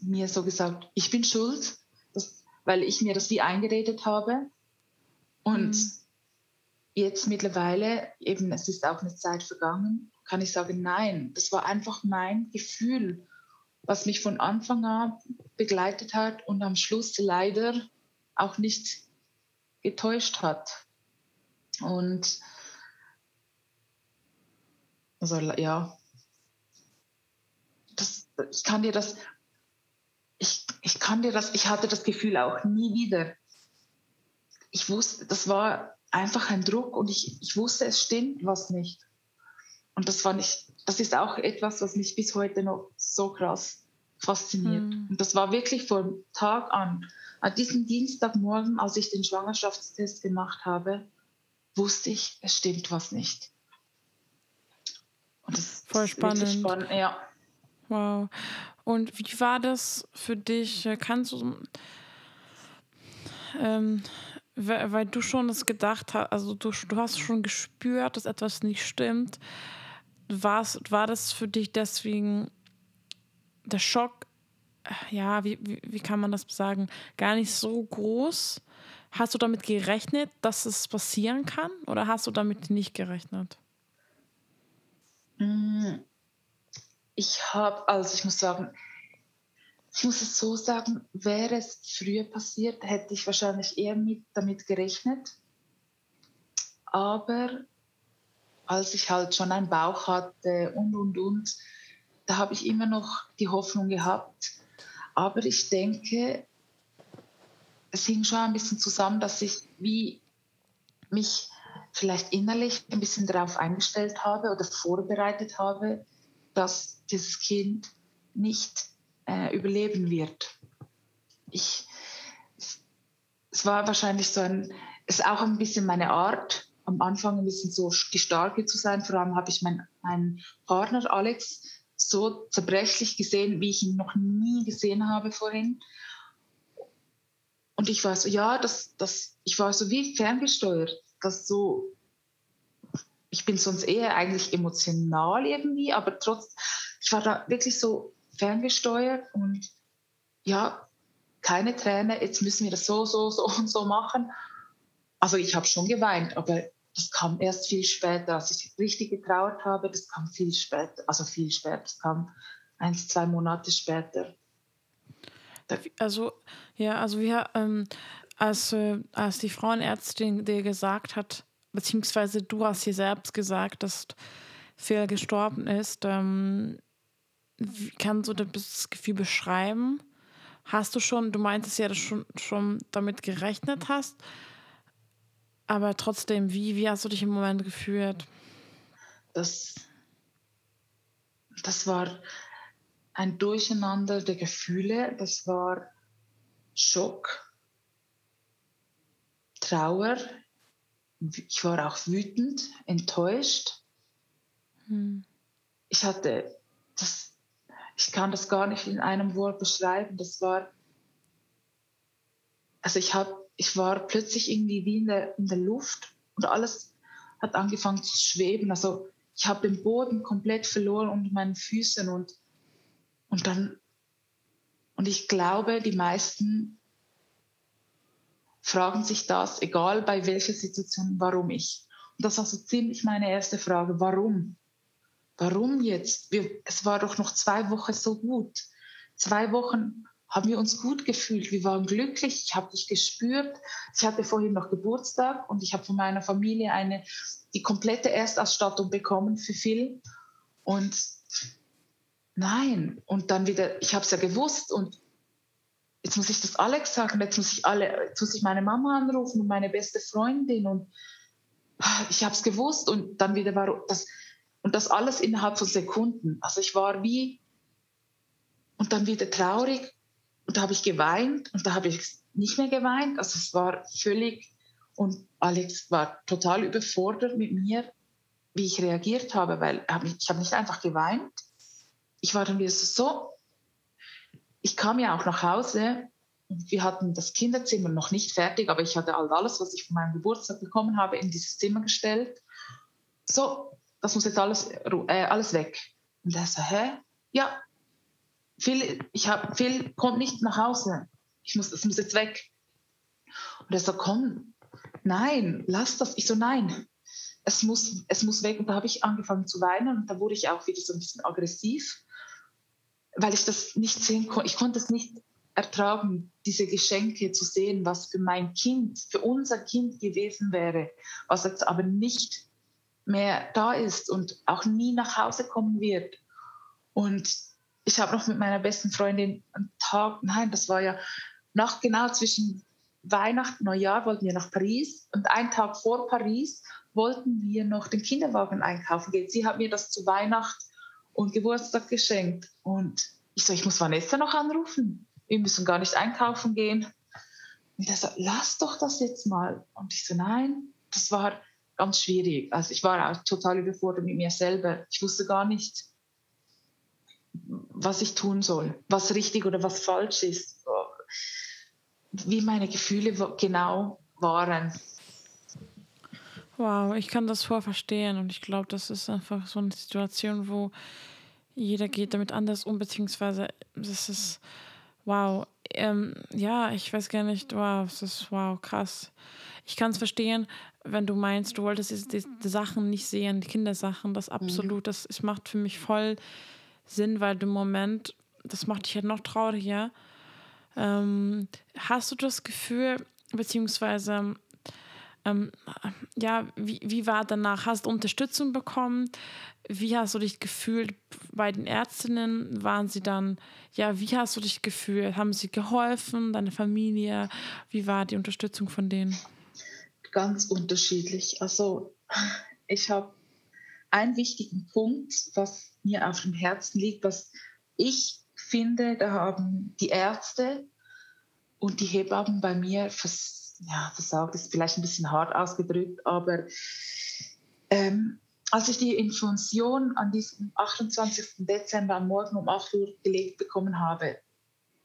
mir so gesagt, ich bin schuld, dass, weil ich mir das wie eingeredet habe. Und mhm. jetzt mittlerweile, eben es ist auch eine Zeit vergangen, kann ich sagen, nein, das war einfach mein Gefühl, was mich von Anfang an begleitet hat und am Schluss leider auch nicht getäuscht hat. Und also ja, das, ich kann dir das, ich, ich kann dir das, ich hatte das Gefühl auch nie wieder. Ich wusste, das war einfach ein Druck und ich, ich wusste, es stimmt was nicht. Und das war nicht, das ist auch etwas, was mich bis heute noch so krass fasziniert. Mhm. Und das war wirklich von Tag an. An diesem Dienstagmorgen, als ich den Schwangerschaftstest gemacht habe, wusste ich, es stimmt was nicht. Und das Voll spannend. spannend. Ja. Wow. Und wie war das für dich? Kannst du, ähm, weil du schon das gedacht hast, also du, du hast schon gespürt, dass etwas nicht stimmt. War's, war das für dich deswegen der Schock, ja, wie, wie, wie kann man das sagen, gar nicht so groß? Hast du damit gerechnet, dass es passieren kann oder hast du damit nicht gerechnet? Mm, ich habe, also ich muss sagen, ich muss es so sagen, wäre es früher passiert, hätte ich wahrscheinlich eher mit, damit gerechnet. Aber als ich halt schon einen Bauch hatte und, und, und, da habe ich immer noch die Hoffnung gehabt. Aber ich denke, es hing schon ein bisschen zusammen, dass ich wie mich vielleicht innerlich ein bisschen darauf eingestellt habe oder vorbereitet habe, dass dieses Kind nicht äh, überleben wird. Ich, es war wahrscheinlich so ein, es ist auch ein bisschen meine Art, am Anfang ein bisschen so die Starke zu sein. Vor allem habe ich meinen mein Partner Alex so zerbrechlich gesehen, wie ich ihn noch nie gesehen habe vorhin. Und ich war so, ja, das, das, ich war so wie ferngesteuert, dass so, ich bin sonst eher eigentlich emotional irgendwie, aber trotz, ich war da wirklich so ferngesteuert und ja, keine Träne, jetzt müssen wir das so, so, so und so machen. Also ich habe schon geweint, aber das kam erst viel später, als ich richtig getraut habe, das kam viel später, also viel später, das kam eins, zwei Monate später. Also, ja, also wir, ähm, als, äh, als die Frauenärztin dir gesagt hat, beziehungsweise du hast dir selbst gesagt, dass Phil gestorben ist, ähm, kannst du das Gefühl beschreiben? Hast du schon, du meintest ja, dass du schon, schon damit gerechnet hast, aber trotzdem, wie, wie hast du dich im Moment gefühlt? Das, das war ein Durcheinander der Gefühle. Das war Schock, Trauer. Ich war auch wütend, enttäuscht. Hm. Ich hatte das, ich kann das gar nicht in einem Wort beschreiben. Das war, also ich habe, ich war plötzlich irgendwie wie in der, in der Luft und alles hat angefangen zu schweben. Also ich habe den Boden komplett verloren unter meinen Füßen und, und dann, und ich glaube, die meisten fragen sich das, egal bei welcher Situation, warum ich. Und das war so ziemlich meine erste Frage, warum? Warum jetzt? Wir, es war doch noch zwei Wochen so gut. Zwei Wochen haben wir uns gut gefühlt. Wir waren glücklich. Ich habe dich gespürt. Ich hatte vorhin noch Geburtstag und ich habe von meiner Familie eine die komplette Erstausstattung bekommen für Phil. Und nein, und dann wieder, ich habe es ja gewusst und jetzt muss ich das Alex sagen, jetzt muss ich alle, jetzt muss ich meine Mama anrufen und meine beste Freundin und ich habe es gewusst und dann wieder war das und das alles innerhalb von Sekunden. Also ich war wie und dann wieder traurig und da habe ich geweint und da habe ich nicht mehr geweint. Also es war völlig und Alex war total überfordert mit mir, wie ich reagiert habe, weil ich habe nicht einfach geweint. Ich war dann wieder so, ich kam ja auch nach Hause und wir hatten das Kinderzimmer noch nicht fertig, aber ich hatte alles, was ich von meinem Geburtstag bekommen habe, in dieses Zimmer gestellt. So, das muss jetzt alles, äh, alles weg. Und er so, hä? Ja, Phil, ich hab, Phil kommt nicht nach Hause. Ich muss, das muss jetzt weg. Und er so, komm, nein, lass das. Ich so, nein, es muss, es muss weg. Und da habe ich angefangen zu weinen und da wurde ich auch wieder so ein bisschen aggressiv, weil ich das nicht sehen konnte. Ich konnte es nicht ertragen, diese Geschenke zu sehen, was für mein Kind, für unser Kind gewesen wäre, was jetzt aber nicht mehr da ist und auch nie nach Hause kommen wird. Und ich habe noch mit meiner besten Freundin einen Tag, nein, das war ja nach genau zwischen Weihnachten, Neujahr wollten wir nach Paris und einen Tag vor Paris wollten wir noch den Kinderwagen einkaufen gehen. Sie hat mir das zu Weihnachten und Geburtstag geschenkt und ich so, ich muss Vanessa noch anrufen. Wir müssen gar nicht einkaufen gehen. Und er so, lass doch das jetzt mal. Und ich so, nein, das war ganz schwierig. Also ich war auch total überfordert mit mir selber. Ich wusste gar nicht, was ich tun soll, was richtig oder was falsch ist wie meine Gefühle genau waren. Wow, ich kann das voll verstehen und ich glaube, das ist einfach so eine Situation, wo jeder geht damit anders um, beziehungsweise das ist, wow, ähm, ja, ich weiß gar nicht, wow, das ist, wow, krass. Ich kann es verstehen, wenn du meinst, du wolltest die, die, Sachen nicht sehen, die Kindersachen, das mhm. absolut, das, das macht für mich voll Sinn, weil du im Moment, das macht dich halt noch trauriger, ähm, hast du das Gefühl, beziehungsweise, ähm, ja, wie, wie war danach? Hast du Unterstützung bekommen? Wie hast du dich gefühlt bei den Ärztinnen? Waren sie dann, ja, wie hast du dich gefühlt? Haben sie geholfen, deine Familie? Wie war die Unterstützung von denen? Ganz unterschiedlich. Also, ich habe einen wichtigen Punkt, was mir auf dem Herzen liegt, was ich finde, da haben die Ärzte und die Hebammen bei mir vers ja, versagt, ist vielleicht ein bisschen hart ausgedrückt, aber ähm, als ich die Infusion an diesem 28. Dezember am Morgen um 8 Uhr gelegt bekommen habe,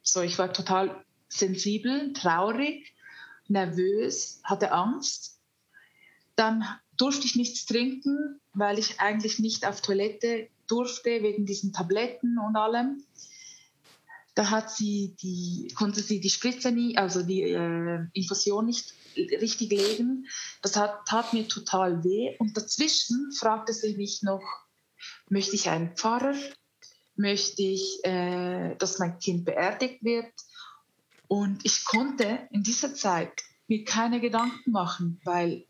so ich war total sensibel, traurig, nervös, hatte Angst. Dann durfte ich nichts trinken, weil ich eigentlich nicht auf Toilette durfte wegen diesen Tabletten und allem. Da hat sie die, konnte sie die Spritze nie, also die äh, Infusion nicht richtig legen. Das hat, tat mir total weh. Und dazwischen fragte sie mich noch, möchte ich einen Pfarrer? Möchte ich, äh, dass mein Kind beerdigt wird? Und ich konnte in dieser Zeit mir keine Gedanken machen, weil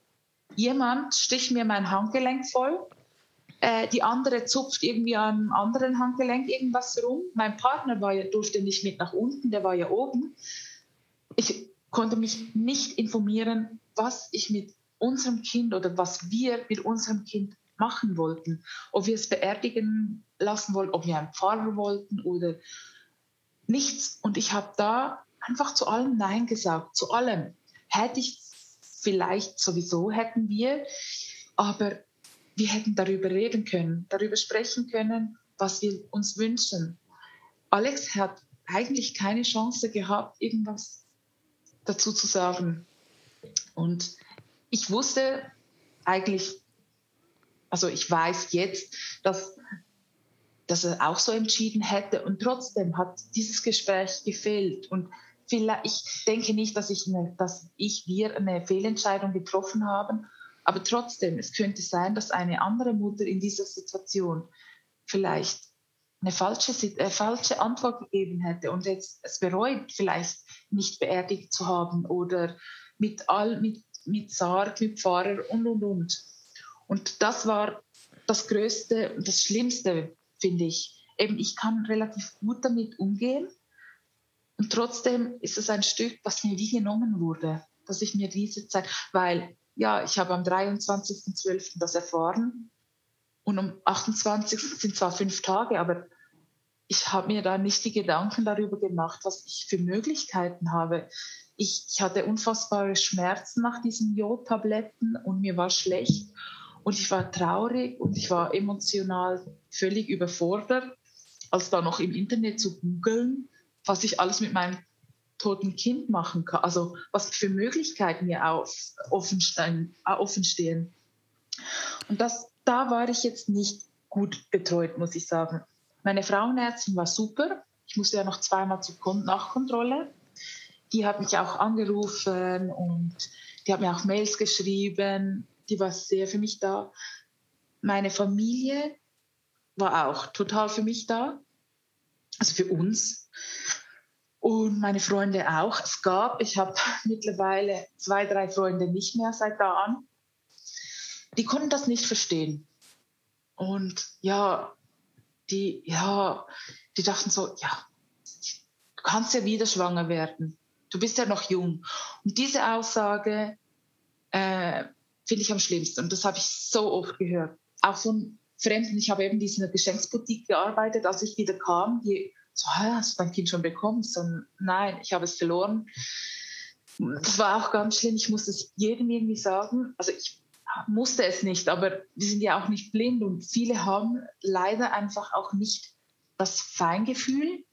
jemand sticht mir mein Handgelenk voll äh, die andere zupft irgendwie am anderen Handgelenk irgendwas rum. Mein Partner war ja, durfte nicht mit nach unten, der war ja oben. Ich konnte mich nicht informieren, was ich mit unserem Kind oder was wir mit unserem Kind machen wollten. Ob wir es beerdigen lassen wollten, ob wir einen Pfarrer wollten oder nichts. Und ich habe da einfach zu allem Nein gesagt, zu allem. Hätte ich vielleicht sowieso, hätten wir, aber wir hätten darüber reden können, darüber sprechen können, was wir uns wünschen. Alex hat eigentlich keine Chance gehabt, irgendwas dazu zu sagen. Und ich wusste eigentlich, also ich weiß jetzt, dass, dass er auch so entschieden hätte und trotzdem hat dieses Gespräch gefehlt. Und vielleicht, ich denke nicht, dass ich, eine, dass ich wir eine Fehlentscheidung getroffen haben, aber trotzdem, es könnte sein, dass eine andere Mutter in dieser Situation vielleicht eine falsche, äh, falsche Antwort gegeben hätte und jetzt es bereut, vielleicht nicht beerdigt zu haben oder mit all mit, mit Sarg, mit Pfarrer und und und. Und das war das Größte und das Schlimmste, finde ich. Eben, ich kann relativ gut damit umgehen und trotzdem ist es ein Stück, was mir wie genommen wurde, dass ich mir diese Zeit, weil ja, ich habe am 23.12. das erfahren und am 28. sind zwar fünf Tage, aber ich habe mir da nicht die Gedanken darüber gemacht, was ich für Möglichkeiten habe. Ich, ich hatte unfassbare Schmerzen nach diesen Jodtabletten und mir war schlecht und ich war traurig und ich war emotional völlig überfordert, als da noch im Internet zu googeln, was ich alles mit meinem toten Kind machen kann. Also was für Möglichkeiten mir auf, offen, stehen, äh, offen stehen. Und das, da war ich jetzt nicht gut betreut, muss ich sagen. Meine Frauenärztin war super. Ich musste ja noch zweimal zur Nachkontrolle. Die hat mich auch angerufen und die hat mir auch Mails geschrieben. Die war sehr für mich da. Meine Familie war auch total für mich da. Also für uns und meine Freunde auch. Es gab, ich habe mittlerweile zwei, drei Freunde nicht mehr seit da an. Die konnten das nicht verstehen. Und ja, die, ja, die dachten so, ja, du kannst ja wieder schwanger werden. Du bist ja noch jung. Und diese Aussage äh, finde ich am schlimmsten. Und das habe ich so oft gehört. Auch von Fremden. Ich habe eben in dieser Geschenksboutique gearbeitet, als ich wieder kam. Die so, hast du dein Kind schon bekommen? So, nein, ich habe es verloren. Das war auch ganz schlimm. Ich musste es jedem irgendwie sagen. Also ich musste es nicht, aber wir sind ja auch nicht blind und viele haben leider einfach auch nicht das Feingefühl,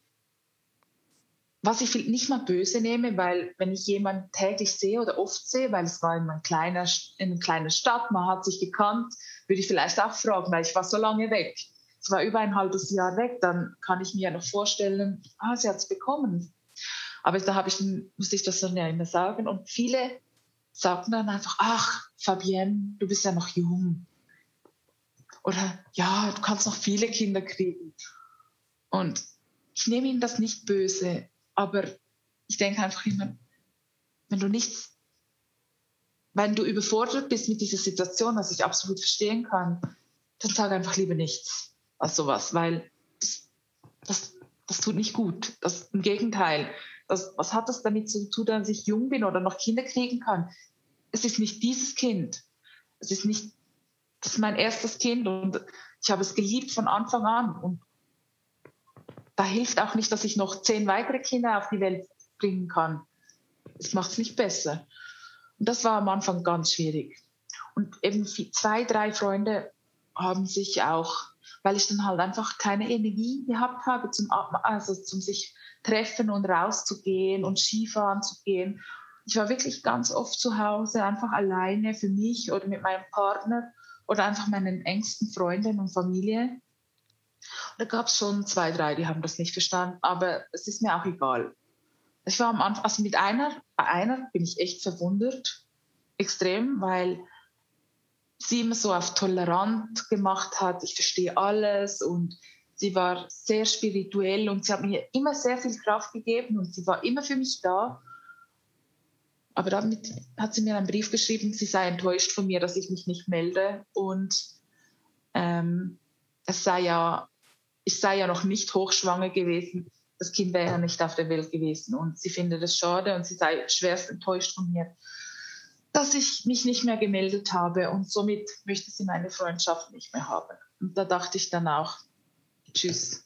was ich nicht mal böse nehme, weil wenn ich jemanden täglich sehe oder oft sehe, weil es war in einer kleinen, in einer kleinen Stadt, man hat sich gekannt, würde ich vielleicht auch fragen, weil ich war so lange weg es war über ein halbes Jahr weg, dann kann ich mir ja noch vorstellen, ah, sie hat es bekommen. Aber da ich, musste ich das dann ja immer sagen. Und viele sagten dann einfach, ach, Fabienne, du bist ja noch jung. Oder ja, du kannst noch viele Kinder kriegen. Und ich nehme ihnen das nicht böse, aber ich denke einfach immer, wenn du nichts, wenn du überfordert bist mit dieser Situation, was ich absolut verstehen kann, dann sag einfach lieber nichts als sowas, weil das, das, das tut nicht gut. Das, Im Gegenteil, das, was hat das damit zu tun, dass ich jung bin oder noch Kinder kriegen kann? Es ist nicht dieses Kind. Es ist nicht, das ist mein erstes Kind und ich habe es geliebt von Anfang an. Und da hilft auch nicht, dass ich noch zehn weitere Kinder auf die Welt bringen kann. Es macht es nicht besser. Und das war am Anfang ganz schwierig. Und eben zwei, drei Freunde haben sich auch weil ich dann halt einfach keine Energie gehabt habe, zum, also zum sich treffen und rauszugehen und Skifahren zu gehen. Ich war wirklich ganz oft zu Hause, einfach alleine für mich oder mit meinem Partner oder einfach meinen engsten Freunden und Familie. Und da gab es schon zwei, drei, die haben das nicht verstanden, aber es ist mir auch egal. Ich war am Anfang, also mit einer, bei einer bin ich echt verwundert, extrem, weil sie immer so auf tolerant gemacht hat, ich verstehe alles und sie war sehr spirituell und sie hat mir immer sehr viel Kraft gegeben und sie war immer für mich da. Aber damit hat sie mir einen Brief geschrieben, sie sei enttäuscht von mir, dass ich mich nicht melde und ähm, es sei ja, ich sei ja noch nicht hochschwanger gewesen. Das Kind wäre ja nicht auf der Welt gewesen und sie findet es schade und sie sei schwerst enttäuscht von mir. Dass ich mich nicht mehr gemeldet habe und somit möchte sie meine Freundschaft nicht mehr haben. Und da dachte ich dann auch, tschüss,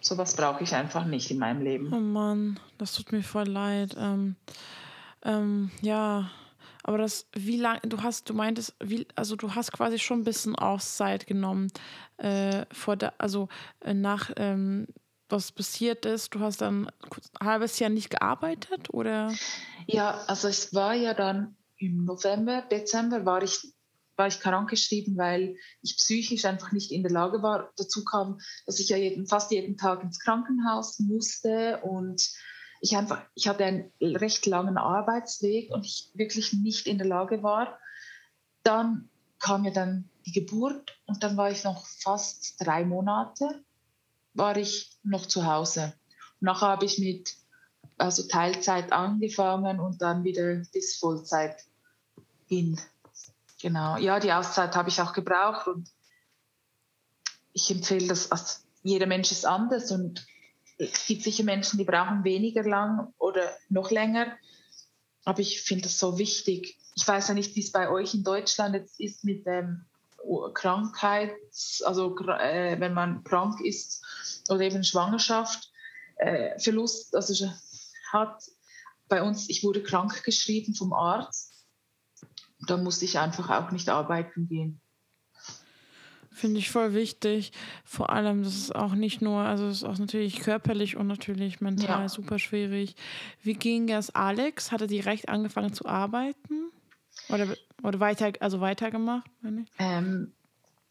sowas brauche ich einfach nicht in meinem Leben. Oh Mann, das tut mir voll leid. Ähm, ähm, ja, aber das, wie lange, du hast, du meintest, wie, also du hast quasi schon ein bisschen Auszeit genommen, äh, vor der, also äh, nach, ähm, was passiert ist. Du hast dann ein halbes Jahr nicht gearbeitet, oder? Ja, also es war ja dann im November, Dezember war ich, war ich krankgeschrieben, weil ich psychisch einfach nicht in der Lage war. Dazu kam, dass ich ja jeden, fast jeden Tag ins Krankenhaus musste und ich einfach, ich hatte einen recht langen Arbeitsweg und ich wirklich nicht in der Lage war. Dann kam ja dann die Geburt und dann war ich noch fast drei Monate, war ich noch zu Hause. nachher habe ich mit also Teilzeit angefangen und dann wieder bis Vollzeit hin. Genau. Ja, die Auszeit habe ich auch gebraucht und ich empfehle das, also jeder Mensch ist anders und es gibt sicher Menschen, die brauchen weniger lang oder noch länger. Aber ich finde das so wichtig. Ich weiß ja nicht, wie es bei euch in Deutschland jetzt ist mit dem Krankheit, also äh, wenn man krank ist oder eben Schwangerschaft, äh, Verlust, also hat bei uns, ich wurde krank geschrieben vom Arzt. Da musste ich einfach auch nicht arbeiten gehen. Finde ich voll wichtig. Vor allem, das ist auch nicht nur, also es ist auch natürlich körperlich und natürlich mental ja. super schwierig. Wie ging es Alex? Hat er direkt angefangen zu arbeiten? Oder, oder weiter, also weitergemacht? Ähm,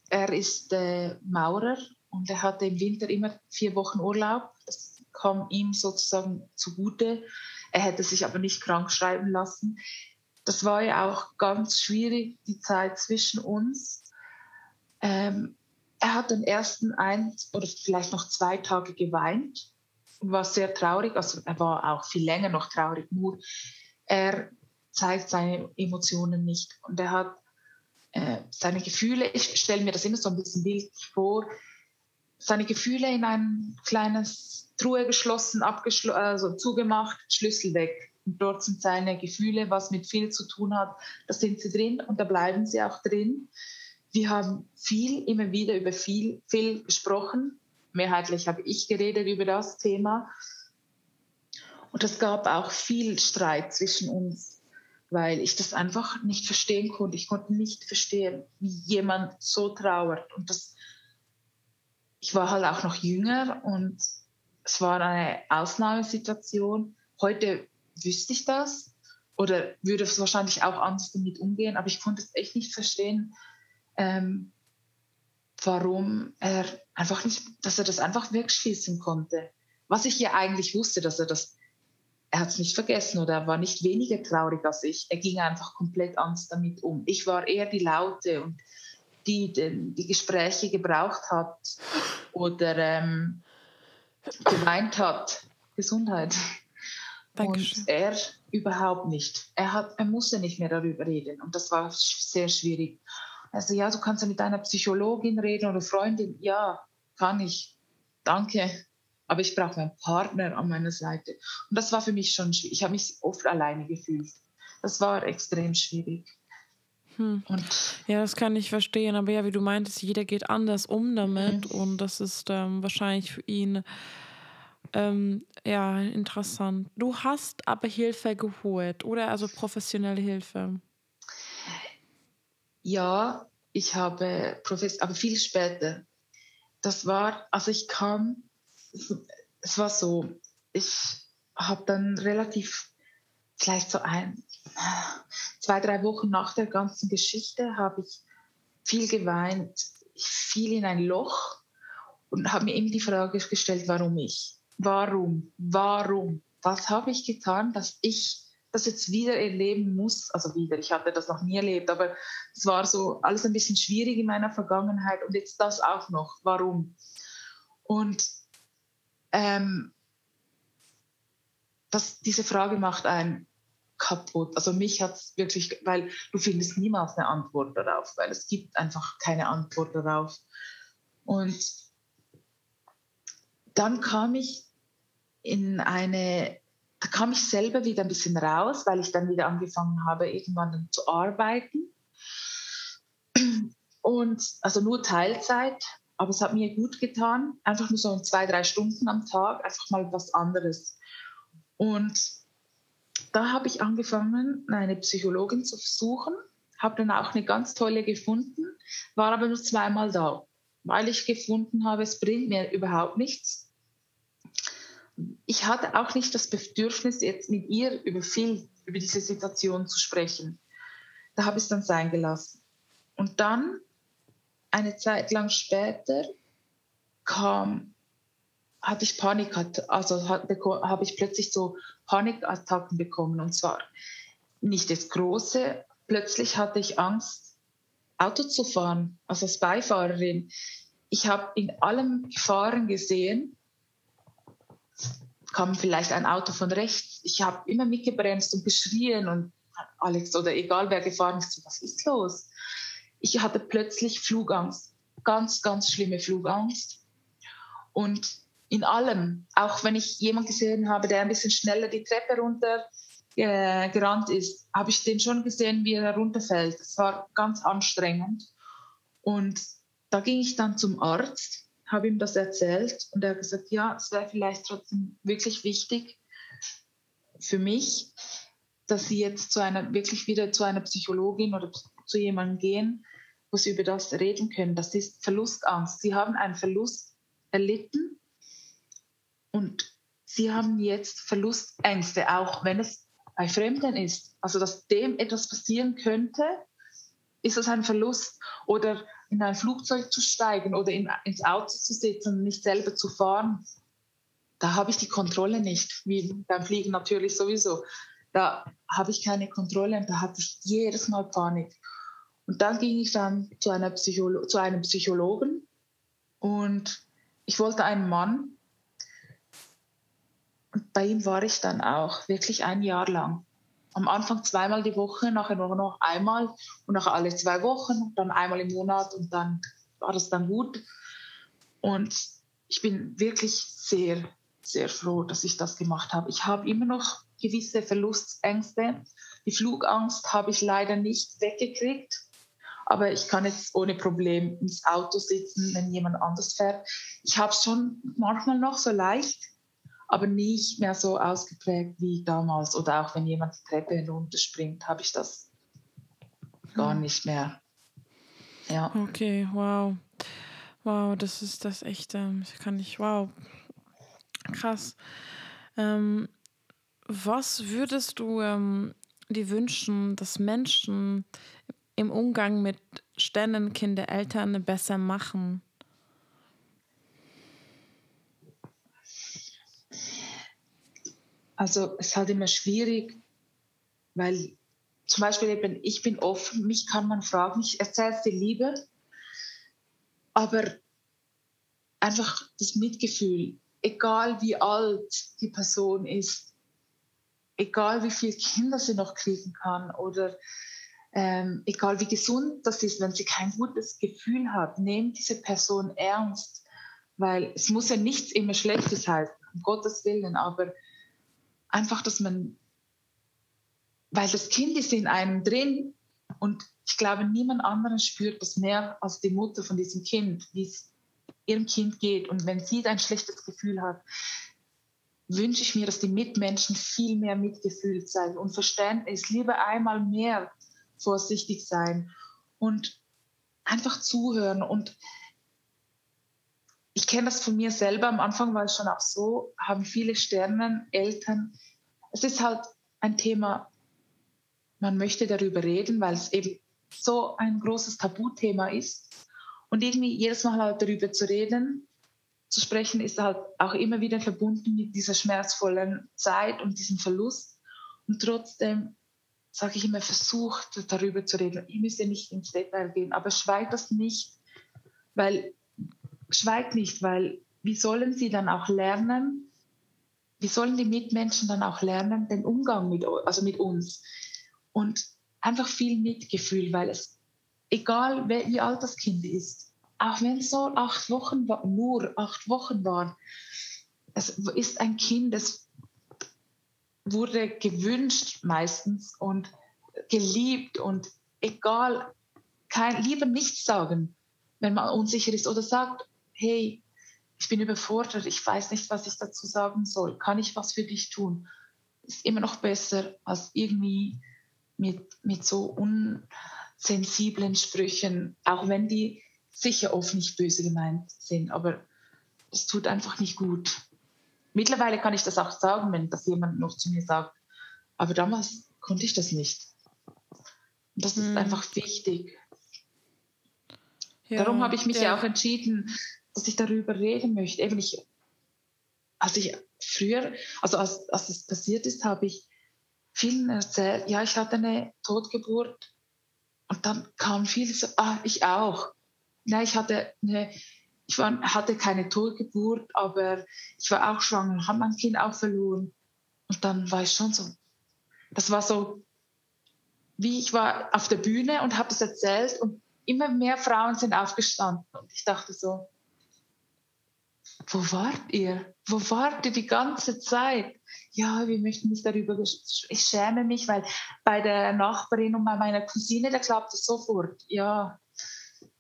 er ist äh, Maurer und er hatte im Winter immer vier Wochen Urlaub. Das kam ihm sozusagen zugute. Er hätte sich aber nicht krank schreiben lassen. Das war ja auch ganz schwierig, die Zeit zwischen uns ähm, er hat den ersten ein oder vielleicht noch zwei Tage geweint war sehr traurig. Also er war auch viel länger noch traurig. Nur er zeigt seine Emotionen nicht und er hat äh, seine Gefühle. Ich stelle mir das immer so ein bisschen bildlich vor. Seine Gefühle in ein kleines Truhe geschlossen, abgeschl also zugemacht, Schlüssel weg. Dort sind seine Gefühle, was mit viel zu tun hat, da sind sie drin und da bleiben sie auch drin. Wir haben viel, immer wieder über viel, viel gesprochen. Mehrheitlich habe ich geredet über das Thema. Und es gab auch viel Streit zwischen uns, weil ich das einfach nicht verstehen konnte. Ich konnte nicht verstehen, wie jemand so trauert. Und das, ich war halt auch noch jünger und es war eine Ausnahmesituation. Heute wüsste ich das oder würde es wahrscheinlich auch anders damit umgehen, aber ich konnte es echt nicht verstehen, ähm, warum er einfach nicht, dass er das einfach wegschließen konnte. Was ich ja eigentlich wusste, dass er das, er hat es nicht vergessen oder er war nicht weniger traurig als ich. Er ging einfach komplett anders damit um. Ich war eher die Laute und die die, die Gespräche gebraucht hat oder ähm, gemeint hat. Gesundheit. Dankeschön. Und er überhaupt nicht. Er, hat, er musste nicht mehr darüber reden und das war sehr schwierig. Also ja, du kannst ja mit deiner Psychologin reden oder Freundin. Ja, kann ich. Danke. Aber ich brauche einen Partner an meiner Seite. Und das war für mich schon schwierig. Ich habe mich oft alleine gefühlt. Das war extrem schwierig. Hm. ja, das kann ich verstehen. Aber ja, wie du meintest, jeder geht anders um damit. Mhm. Und das ist ähm, wahrscheinlich für ihn ähm, ja interessant. Du hast aber Hilfe geholt, oder? Also professionelle Hilfe. Ja, ich habe Professor, aber viel später. Das war, also ich kam, es war so, ich habe dann relativ, vielleicht so ein, zwei, drei Wochen nach der ganzen Geschichte, habe ich viel geweint. Ich fiel in ein Loch und habe mir immer die Frage gestellt, warum ich? Warum? Warum? Was habe ich getan, dass ich das jetzt wieder erleben muss, also wieder, ich hatte das noch nie erlebt, aber es war so alles ein bisschen schwierig in meiner Vergangenheit und jetzt das auch noch. Warum? Und ähm, das, diese Frage macht einen kaputt. Also mich hat es wirklich, weil du findest niemals eine Antwort darauf, weil es gibt einfach keine Antwort darauf. Und dann kam ich in eine da kam ich selber wieder ein bisschen raus, weil ich dann wieder angefangen habe, irgendwann zu arbeiten. Und also nur Teilzeit, aber es hat mir gut getan. Einfach nur so zwei, drei Stunden am Tag, einfach mal was anderes. Und da habe ich angefangen, eine Psychologin zu suchen, habe dann auch eine ganz tolle gefunden, war aber nur zweimal da, weil ich gefunden habe, es bringt mir überhaupt nichts. Ich hatte auch nicht das Bedürfnis, jetzt mit ihr über viel, über diese Situation zu sprechen. Da habe ich es dann sein gelassen. Und dann, eine Zeit lang später, kam, hatte ich Panik, also habe ich plötzlich so Panikattacken bekommen. Und zwar nicht das große, plötzlich hatte ich Angst, Auto zu fahren, also als Beifahrerin. Ich habe in allem Gefahren gesehen, kam vielleicht ein Auto von rechts. Ich habe immer mitgebremst und geschrien und Alex oder egal wer gefahren ist, was ist los? Ich hatte plötzlich Flugangst, ganz, ganz schlimme Flugangst. Und in allem, auch wenn ich jemanden gesehen habe, der ein bisschen schneller die Treppe runter äh, gerannt ist, habe ich den schon gesehen, wie er runterfällt. Es war ganz anstrengend. Und da ging ich dann zum Arzt, habe ihm das erzählt und er hat gesagt, ja, es wäre vielleicht trotzdem wirklich wichtig für mich, dass Sie jetzt zu einer, wirklich wieder zu einer Psychologin oder zu jemandem gehen, wo Sie über das reden können. Das ist Verlustangst. Sie haben einen Verlust erlitten und Sie haben jetzt Verlustängste, auch wenn es bei Fremden ist. Also, dass dem etwas passieren könnte, ist das ein Verlust. Oder in ein Flugzeug zu steigen oder in, ins Auto zu sitzen und nicht selber zu fahren, da habe ich die Kontrolle nicht, wie beim Fliegen natürlich sowieso. Da habe ich keine Kontrolle und da hatte ich jedes Mal Panik. Und dann ging ich dann zu, einer Psycholo zu einem Psychologen und ich wollte einen Mann. Bei ihm war ich dann auch wirklich ein Jahr lang. Am Anfang zweimal die Woche, nachher nur noch einmal und nachher alle zwei Wochen, dann einmal im Monat und dann war das dann gut. Und ich bin wirklich sehr, sehr froh, dass ich das gemacht habe. Ich habe immer noch gewisse Verlustängste. Die Flugangst habe ich leider nicht weggekriegt. Aber ich kann jetzt ohne Problem ins Auto sitzen, wenn jemand anders fährt. Ich habe es schon manchmal noch so leicht, aber nicht mehr so ausgeprägt wie damals. Oder auch wenn jemand die Treppe hinunterspringt, habe ich das gar hm. nicht mehr. Ja. Okay, wow. Wow, das ist das echt, ähm, kann ich, wow. Krass. Ähm, was würdest du ähm, dir wünschen, dass Menschen im Umgang mit Sternenkinder Eltern besser machen? Also es ist halt immer schwierig, weil zum Beispiel eben ich bin offen, mich kann man fragen, ich erzähle es dir Liebe, aber einfach das Mitgefühl, egal wie alt die Person ist, egal wie viele Kinder sie noch kriegen kann oder ähm, egal wie gesund das ist, wenn sie kein gutes Gefühl hat, nehmt diese Person ernst, weil es muss ja nichts immer Schlechtes heißen, um Gottes Willen, aber einfach, dass man, weil das Kind ist in einem drin und ich glaube, niemand anderen spürt das mehr als die Mutter von diesem Kind, wie es ihrem Kind geht. Und wenn sie ein schlechtes Gefühl hat, wünsche ich mir, dass die Mitmenschen viel mehr Mitgefühl zeigen und Verständnis, lieber einmal mehr vorsichtig sein und einfach zuhören. Und ich kenne das von mir selber. Am Anfang war es schon auch so, haben viele Sternen, Eltern. Es ist halt ein Thema, man möchte darüber reden, weil es eben so ein großes Tabuthema ist. Und irgendwie jedes Mal halt darüber zu reden, zu sprechen, ist halt auch immer wieder verbunden mit dieser schmerzvollen Zeit und diesem Verlust. Und trotzdem sage ich immer, versucht darüber zu reden. Ich müsste nicht ins Detail gehen, aber schweigt das nicht, weil schweigt nicht, weil wie sollen sie dann auch lernen? Wie sollen die Mitmenschen dann auch lernen den Umgang mit also mit uns und einfach viel Mitgefühl, weil es egal wie alt das Kind ist, auch wenn es so acht Wochen war, nur acht Wochen waren, es ist ein Kind, das wurde gewünscht meistens und geliebt und egal, kein, lieber nichts sagen, wenn man unsicher ist oder sagt, hey, ich bin überfordert, ich weiß nicht, was ich dazu sagen soll, kann ich was für dich tun? Ist immer noch besser als irgendwie mit, mit so unsensiblen Sprüchen, auch wenn die sicher oft nicht böse gemeint sind, aber es tut einfach nicht gut. Mittlerweile kann ich das auch sagen, wenn das jemand noch zu mir sagt, aber damals konnte ich das nicht. Und das hm. ist einfach wichtig. Ja, Darum habe ich mich ja. ja auch entschieden, dass ich darüber reden möchte. Eben ich, als ich früher, also als, als es passiert ist, habe ich vielen erzählt, ja, ich hatte eine Totgeburt und dann kam viel so, ah, ich auch. Nein, ich hatte eine, ich war, hatte keine Totgeburt, aber ich war auch schwanger, habe mein Kind auch verloren. Und dann war ich schon so, das war so, wie ich war auf der Bühne und habe es erzählt und immer mehr Frauen sind aufgestanden. Und ich dachte so, wo wart ihr? Wo wart ihr die ganze Zeit? Ja, wir möchten nicht darüber, ich schäme mich, weil bei der Nachbarin und bei meiner Cousine, da klappt es sofort. Ja,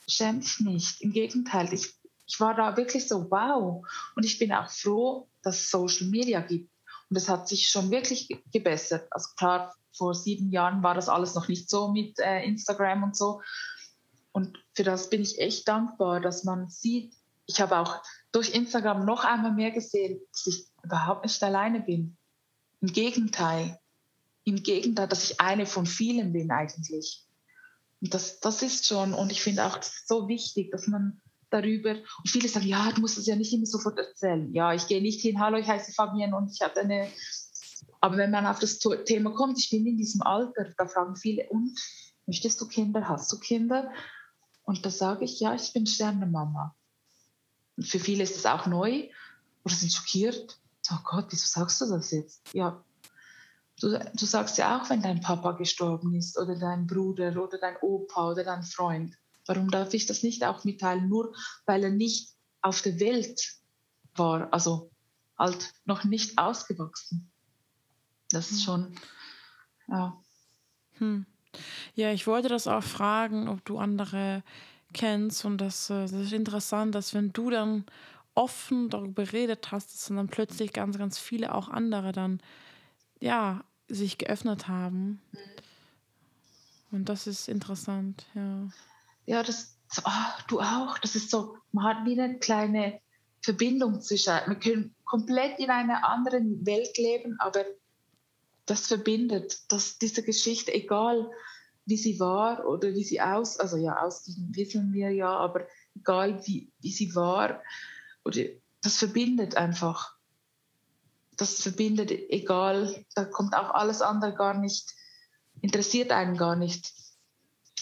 schäme dich nicht. Im Gegenteil, ich, ich war da wirklich so, wow. Und ich bin auch froh, dass es Social Media gibt. Und es hat sich schon wirklich gebessert. Also klar, vor sieben Jahren war das alles noch nicht so mit äh, Instagram und so. Und für das bin ich echt dankbar, dass man sieht, ich habe auch durch Instagram noch einmal mehr gesehen, dass ich überhaupt nicht alleine bin. Im Gegenteil. Im Gegenteil, dass ich eine von vielen bin eigentlich. Und das, das ist schon, und ich finde auch so wichtig, dass man darüber, und viele sagen, ja, du musst es ja nicht immer sofort erzählen. Ja, ich gehe nicht hin, hallo, ich heiße Fabian und ich habe eine, aber wenn man auf das Thema kommt, ich bin in diesem Alter, da fragen viele, und möchtest du Kinder, hast du Kinder? Und da sage ich, ja, ich bin Sternenmama. Für viele ist das auch neu oder sind schockiert. Oh Gott, wieso sagst du das jetzt? Ja, du, du sagst ja auch, wenn dein Papa gestorben ist oder dein Bruder oder dein Opa oder dein Freund. Warum darf ich das nicht auch mitteilen? Nur weil er nicht auf der Welt war, also halt noch nicht ausgewachsen. Das ist hm. schon, ja. Hm. Ja, ich wollte das auch fragen, ob du andere kennst und das, äh, das ist interessant, dass wenn du dann offen darüber geredet hast, dass dann plötzlich ganz, ganz viele auch andere dann ja sich geöffnet haben. Mhm. Und das ist interessant, ja. Ja, das oh, du auch. Das ist so, man hat wie eine kleine Verbindung zwischen. Wir können komplett in einer anderen Welt leben, aber das verbindet, dass diese Geschichte, egal wie sie war oder wie sie aus, also ja, aus wissen wir ja, aber egal wie, wie sie war, oder das verbindet einfach. Das verbindet, egal, da kommt auch alles andere gar nicht, interessiert einen gar nicht.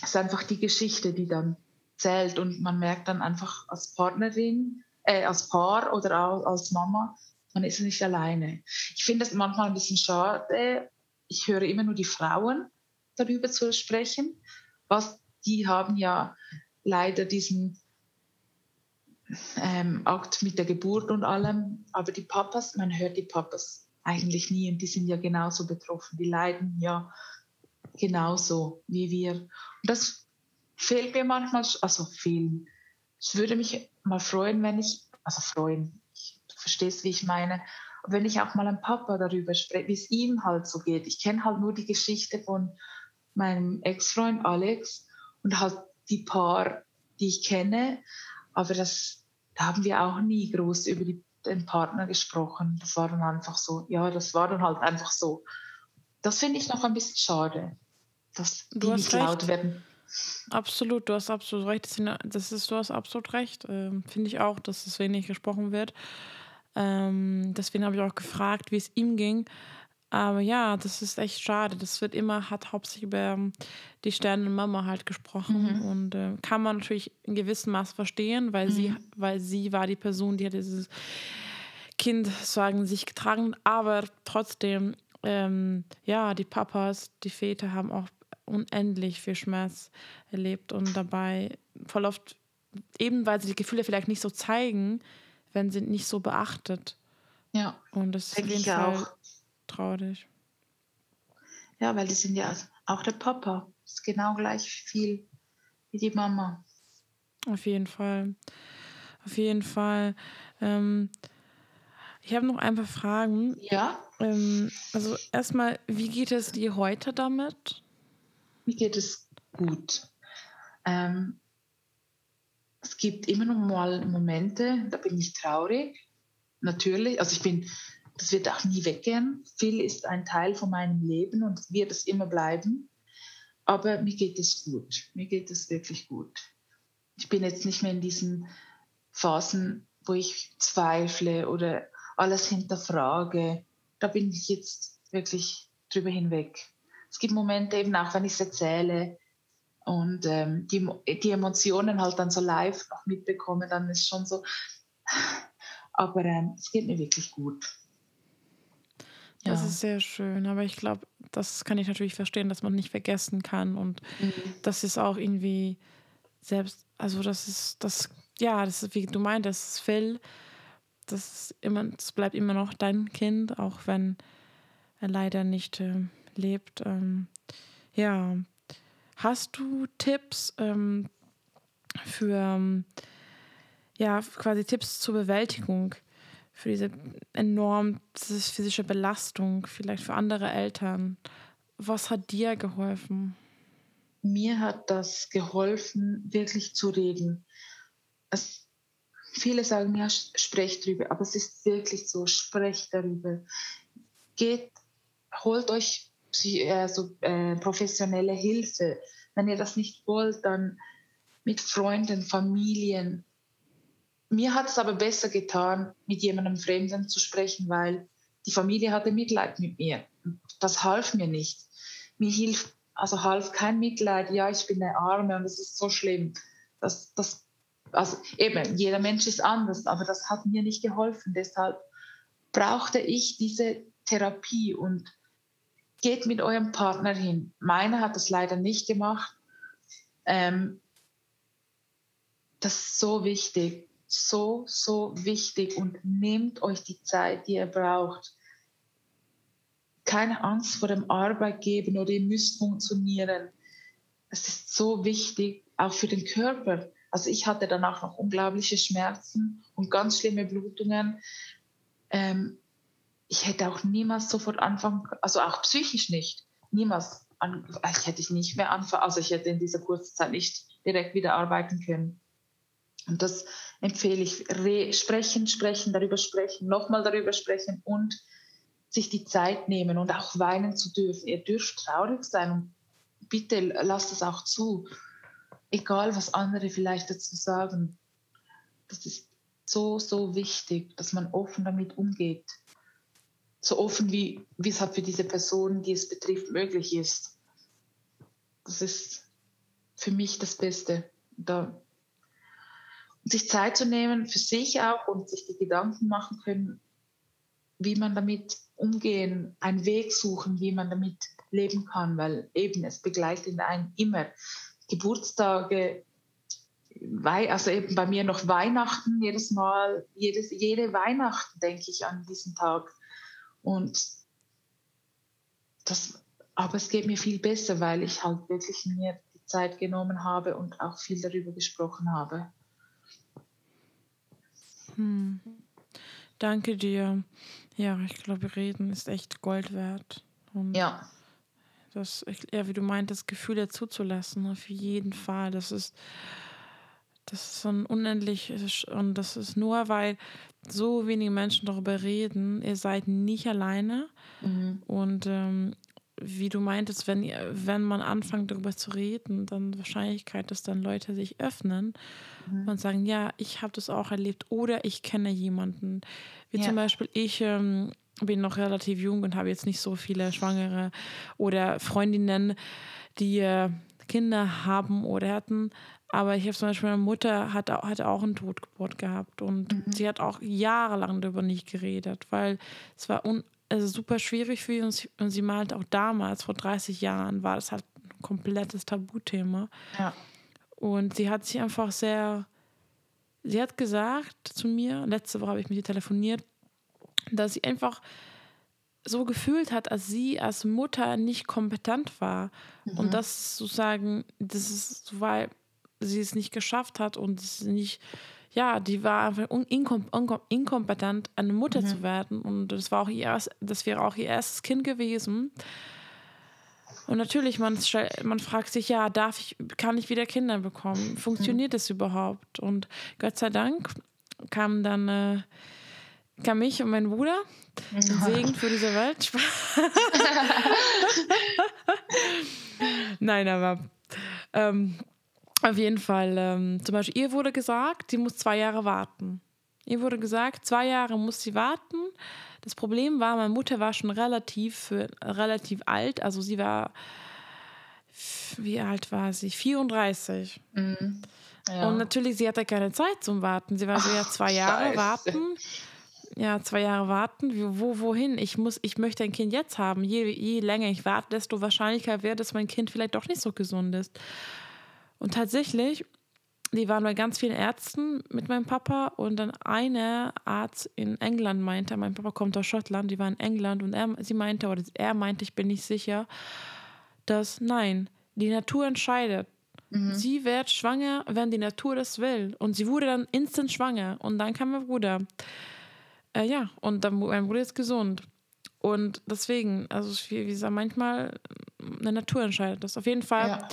Es ist einfach die Geschichte, die dann zählt und man merkt dann einfach als Partnerin, äh, als Paar oder auch als Mama, man ist nicht alleine. Ich finde es manchmal ein bisschen schade. Ich höre immer nur die Frauen, darüber zu sprechen. Was, die haben ja leider diesen ähm, Akt mit der Geburt und allem, aber die Papas, man hört die Papas eigentlich nie und die sind ja genauso betroffen. Die leiden ja genauso wie wir. Und das fehlt mir manchmal, also viel. Es würde mich mal freuen, wenn ich, also freuen, du verstehst, wie ich meine, wenn ich auch mal einem Papa darüber spreche, wie es ihm halt so geht. Ich kenne halt nur die Geschichte von meinem Ex-Freund Alex und halt die paar, die ich kenne. Aber das, da haben wir auch nie groß über die, den Partner gesprochen. Das war dann einfach so, ja, das war dann halt einfach so. Das finde ich noch ein bisschen schade, dass die du nicht recht. laut werden. Absolut, du hast absolut recht. Das ist, du hast absolut recht. Ähm, finde ich auch, dass es wenig gesprochen wird. Ähm, deswegen habe ich auch gefragt, wie es ihm ging. Aber ja, das ist echt schade. Das wird immer, hat hauptsächlich über ähm, die Sternenmama halt gesprochen. Mhm. Und äh, kann man natürlich in gewissem Maß verstehen, weil mhm. sie, weil sie war die Person, die hat dieses Kind sagen sich getragen. Aber trotzdem, ähm, ja, die Papas, die Väter haben auch unendlich viel Schmerz erlebt und dabei voll oft, eben weil sie die Gefühle vielleicht nicht so zeigen, wenn sie nicht so beachtet. Ja. Und das ist auf jeden Fall auch traurig. Ja, weil die sind ja auch der Papa ist genau gleich viel wie die Mama. Auf jeden Fall. Auf jeden Fall. Ähm, ich habe noch ein paar Fragen. Ja. Ähm, also erstmal, wie geht es dir heute damit? Mir geht es gut. Ähm, es gibt immer noch mal Momente, da bin ich traurig. Natürlich, also ich bin, das wird auch nie weggehen. Phil ist ein Teil von meinem Leben und wird es immer bleiben. Aber mir geht es gut. Mir geht es wirklich gut. Ich bin jetzt nicht mehr in diesen Phasen, wo ich zweifle oder alles hinterfrage. Da bin ich jetzt wirklich drüber hinweg. Es gibt Momente eben auch, wenn ich es erzähle und ähm, die, die Emotionen halt dann so live noch mitbekomme, dann ist schon so. Aber ähm, es geht mir wirklich gut. Das ja. ist sehr schön, aber ich glaube, das kann ich natürlich verstehen, dass man nicht vergessen kann und mhm. das ist auch irgendwie selbst, also das ist, das, ja, das ist, wie du meintest, das ist Phil, das ist immer, das bleibt immer noch dein Kind, auch wenn er leider nicht äh, lebt. Ähm, ja, hast du Tipps ähm, für, ähm, ja, quasi Tipps zur Bewältigung? Für diese enorm physische Belastung, vielleicht für andere Eltern. Was hat dir geholfen? Mir hat das geholfen, wirklich zu reden. Es, viele sagen, ja, sprecht drüber, aber es ist wirklich so, sprecht darüber. Geht, holt euch also, äh, professionelle Hilfe. Wenn ihr das nicht wollt, dann mit Freunden, Familien, mir hat es aber besser getan, mit jemandem Fremden zu sprechen, weil die Familie hatte Mitleid mit mir. Das half mir nicht. Mir hilft, also half kein Mitleid, ja, ich bin eine Arme und es ist so schlimm. Das, das, also eben, jeder Mensch ist anders, aber das hat mir nicht geholfen. Deshalb brauchte ich diese Therapie und geht mit eurem Partner hin. Meiner hat das leider nicht gemacht. Ähm, das ist so wichtig so, so wichtig und nehmt euch die Zeit, die ihr braucht. Keine Angst vor dem Arbeitgeber oder ihr müsst funktionieren. Es ist so wichtig, auch für den Körper. Also ich hatte danach noch unglaubliche Schmerzen und ganz schlimme Blutungen. Ähm, ich hätte auch niemals sofort anfangen, also auch psychisch nicht, niemals, an, ich hätte ich nicht mehr anfangen, also ich hätte in dieser kurzen Zeit nicht direkt wieder arbeiten können. Und das empfehle ich. Re sprechen, sprechen, darüber sprechen, nochmal darüber sprechen und sich die Zeit nehmen und auch weinen zu dürfen. Ihr dürft traurig sein und bitte lasst es auch zu. Egal, was andere vielleicht dazu sagen. Das ist so, so wichtig, dass man offen damit umgeht. So offen, wie, wie es halt für diese Person, die es betrifft, möglich ist. Das ist für mich das Beste. Da sich Zeit zu nehmen für sich auch und sich die Gedanken machen können, wie man damit umgehen, einen Weg suchen, wie man damit leben kann, weil eben es begleitet einen immer. Geburtstage, also eben bei mir noch Weihnachten, jedes Mal, jedes, jede Weihnachten denke ich an diesen Tag. Und das, aber es geht mir viel besser, weil ich halt wirklich mir die Zeit genommen habe und auch viel darüber gesprochen habe. Hm. Danke dir. Ja, ich glaube, reden ist echt Gold wert. Und ja. Das, ja, wie du meintest, Gefühle zuzulassen, auf jeden Fall. Das ist, das ist so ein unendlich, und das ist nur, weil so wenige Menschen darüber reden. Ihr seid nicht alleine. Mhm. Und ähm, wie du meintest, wenn, wenn man anfängt darüber zu reden, dann Wahrscheinlichkeit, dass dann Leute sich öffnen mhm. und sagen, ja, ich habe das auch erlebt oder ich kenne jemanden. Wie ja. zum Beispiel ich ähm, bin noch relativ jung und habe jetzt nicht so viele Schwangere oder Freundinnen, die äh, Kinder haben oder hatten. Aber ich habe zum Beispiel meine Mutter hat, hatte auch eine Totgeburt gehabt und mhm. sie hat auch jahrelang darüber nicht geredet, weil es war un also super schwierig für uns. Und sie meinte auch damals, vor 30 Jahren, war das halt ein komplettes Tabuthema. Ja. Und sie hat sich einfach sehr, sie hat gesagt zu mir, letzte Woche habe ich mit ihr telefoniert, dass sie einfach so gefühlt hat, als sie als Mutter nicht kompetent war. Mhm. Und das sozusagen, das ist, weil sie es nicht geschafft hat und es nicht, ja, die war einfach inkom inkompetent, eine Mutter mhm. zu werden. Und das war auch ihr erst, das wäre auch ihr erstes Kind gewesen. Und natürlich, man, man fragt sich, ja, darf ich, kann ich wieder Kinder bekommen? Funktioniert mhm. das überhaupt? Und Gott sei Dank kam dann äh, kam ich und mein Bruder. Ein Segen für diese Welt. Nein, aber ähm, auf jeden Fall, ähm, zum Beispiel, ihr wurde gesagt, sie muss zwei Jahre warten. Ihr wurde gesagt, zwei Jahre muss sie warten. Das Problem war, meine Mutter war schon relativ, relativ alt, also sie war, wie alt war sie? 34. Mhm. Ja. Und natürlich, sie hatte keine Zeit zum Warten. Sie war so ja zwei Jahre Scheiße. warten ja, zwei Jahre warten. Wo, wohin? Ich muss, ich möchte ein Kind jetzt haben. Je, je länger ich warte, desto wahrscheinlicher wäre, dass mein Kind vielleicht doch nicht so gesund ist. Und tatsächlich, die waren bei ganz vielen Ärzten mit meinem Papa und dann eine Arzt in England meinte, mein Papa kommt aus Schottland, die war in England und er, sie meinte, oder er meinte, ich bin nicht sicher, dass nein, die Natur entscheidet. Mhm. Sie wird schwanger, wenn die Natur das will. Und sie wurde dann instant schwanger. Und dann kam mein Bruder. Äh, ja, und dann, mein Bruder ist gesund. Und deswegen, also wie gesagt, manchmal eine Natur entscheidet das. Auf jeden Fall, ja.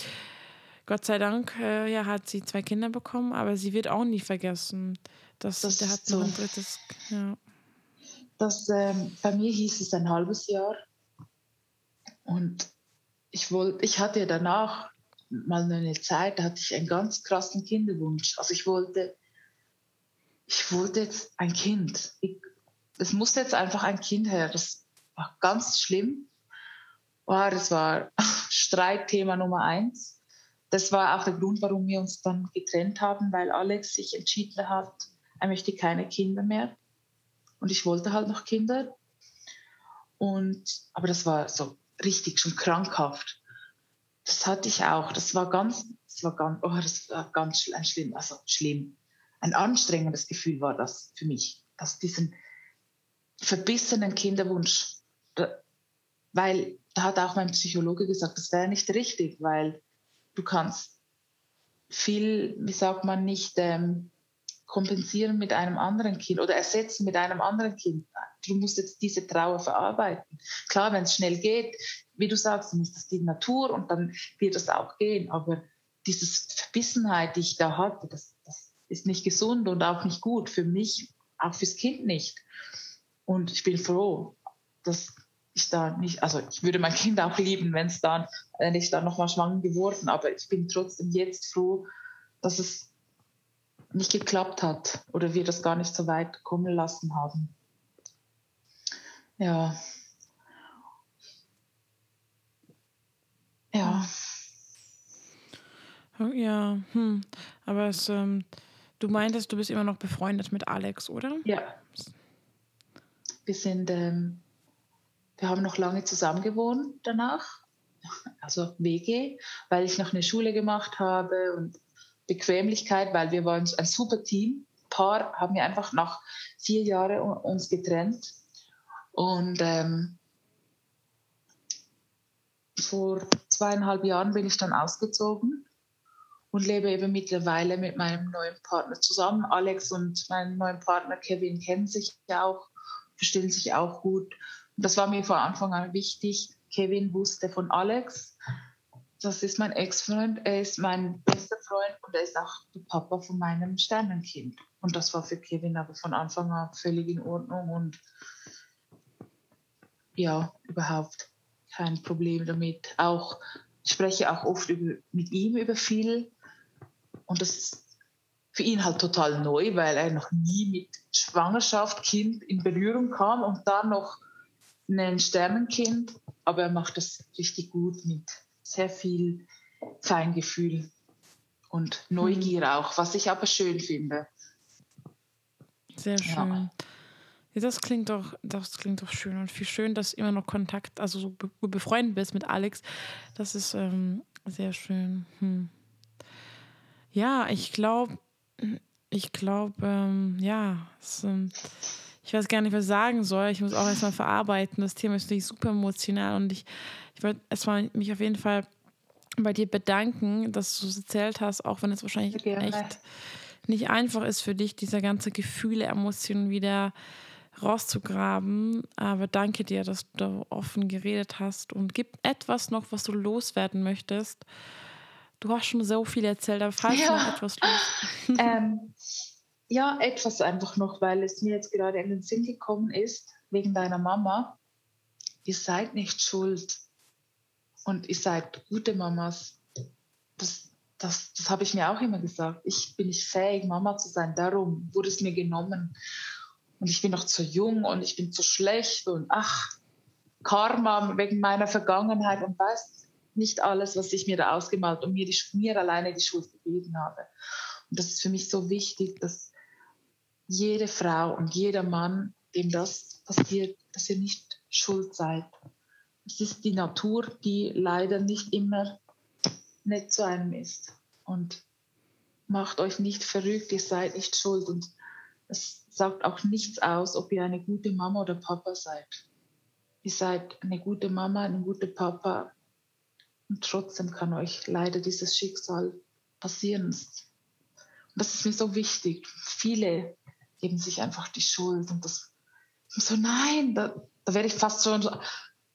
Gott sei Dank, äh, ja, hat sie zwei Kinder bekommen, aber sie wird auch nie vergessen. Dass das der hat noch ein drittes, ja. Das, ähm, bei mir hieß es ein halbes Jahr. Und ich wollte, ich hatte danach mal eine Zeit, da hatte ich einen ganz krassen Kinderwunsch. Also ich wollte ich wollte jetzt ein Kind. Ich, es musste jetzt einfach ein Kind her. Das war ganz schlimm. Oh, das war Streitthema Nummer eins. Das war auch der Grund, warum wir uns dann getrennt haben, weil Alex sich entschieden hat, er möchte keine Kinder mehr. Und ich wollte halt noch Kinder. Und, aber das war so richtig schon krankhaft. Das hatte ich auch. Das war ganz, das war ganz, oh, das war ganz schlimm, also schlimm ein anstrengendes Gefühl war das für mich, dass diesen verbissenen Kinderwunsch, weil da hat auch mein Psychologe gesagt, das wäre nicht richtig, weil du kannst viel, wie sagt man, nicht ähm, kompensieren mit einem anderen Kind oder ersetzen mit einem anderen Kind. Du musst jetzt diese Trauer verarbeiten. Klar, wenn es schnell geht, wie du sagst, dann ist das die Natur und dann wird das auch gehen. Aber diese Verbissenheit, die ich da hatte, das, das ist nicht gesund und auch nicht gut für mich, auch fürs Kind nicht. Und ich bin froh, dass ich da nicht, also ich würde mein Kind auch lieben, wenn es dann, wenn ich dann nochmal schwanger geworden, aber ich bin trotzdem jetzt froh, dass es nicht geklappt hat oder wir das gar nicht so weit kommen lassen haben. Ja. Ja. Ja, hm. aber es, ähm, Du meintest, du bist immer noch befreundet mit Alex, oder? Ja. Wir sind, ähm, wir haben noch lange zusammen gewohnt danach, also WG, weil ich noch eine Schule gemacht habe und Bequemlichkeit, weil wir waren ein super Team. Paar haben wir einfach nach vier Jahren uns getrennt und ähm, vor zweieinhalb Jahren bin ich dann ausgezogen und lebe eben mittlerweile mit meinem neuen Partner zusammen. Alex und mein neuer Partner Kevin kennen sich ja auch, verstehen sich auch gut. Das war mir von Anfang an wichtig. Kevin wusste von Alex. Das ist mein Ex-Freund, er ist mein bester Freund und er ist auch der Papa von meinem Sternenkind. Und das war für Kevin aber von Anfang an völlig in Ordnung und ja, überhaupt kein Problem damit. Auch ich spreche auch oft über, mit ihm über viel und das ist für ihn halt total neu, weil er noch nie mit Schwangerschaft, Kind in Berührung kam und dann noch ein Sternenkind. Aber er macht das richtig gut mit sehr viel Feingefühl und Neugier mhm. auch, was ich aber schön finde. Sehr schön. Ja. Ja, das klingt doch, das klingt doch schön und viel schön, dass du immer noch Kontakt, also so befreundet bist mit Alex. Das ist ähm, sehr schön. Hm. Ja, ich glaube, ich glaube, ähm, ja, es, ähm, ich weiß gar nicht, was ich sagen soll. Ich muss auch erstmal verarbeiten. Das Thema ist natürlich super emotional und ich, ich wollte erstmal mich auf jeden Fall bei dir bedanken, dass du es erzählt hast, auch wenn es wahrscheinlich echt nicht einfach ist für dich, diese ganze Gefühle, Emotionen wieder rauszugraben. Aber danke dir, dass du da offen geredet hast und gib etwas noch, was du loswerden möchtest. Du hast schon so viel erzählt, aber falls ja. noch etwas los. ähm, ja, etwas einfach noch, weil es mir jetzt gerade in den Sinn gekommen ist, wegen deiner Mama. Ihr seid nicht schuld und ihr seid gute Mamas. Das, das, das habe ich mir auch immer gesagt. Ich bin nicht fähig, Mama zu sein. Darum wurde es mir genommen. Und ich bin noch zu jung und ich bin zu schlecht und ach, Karma wegen meiner Vergangenheit und weiß nicht alles, was ich mir da ausgemalt und mir, die, mir alleine die Schuld gegeben habe. Und das ist für mich so wichtig, dass jede Frau und jeder Mann, dem das passiert, dass ihr nicht schuld seid. Es ist die Natur, die leider nicht immer nett zu einem ist. Und macht euch nicht verrückt, ihr seid nicht schuld. Und es sagt auch nichts aus, ob ihr eine gute Mama oder Papa seid. Ihr seid eine gute Mama, ein guter Papa. Und trotzdem kann euch leider dieses Schicksal passieren. Und das ist mir so wichtig. Viele geben sich einfach die Schuld und das so, nein, da, da werde ich fast so,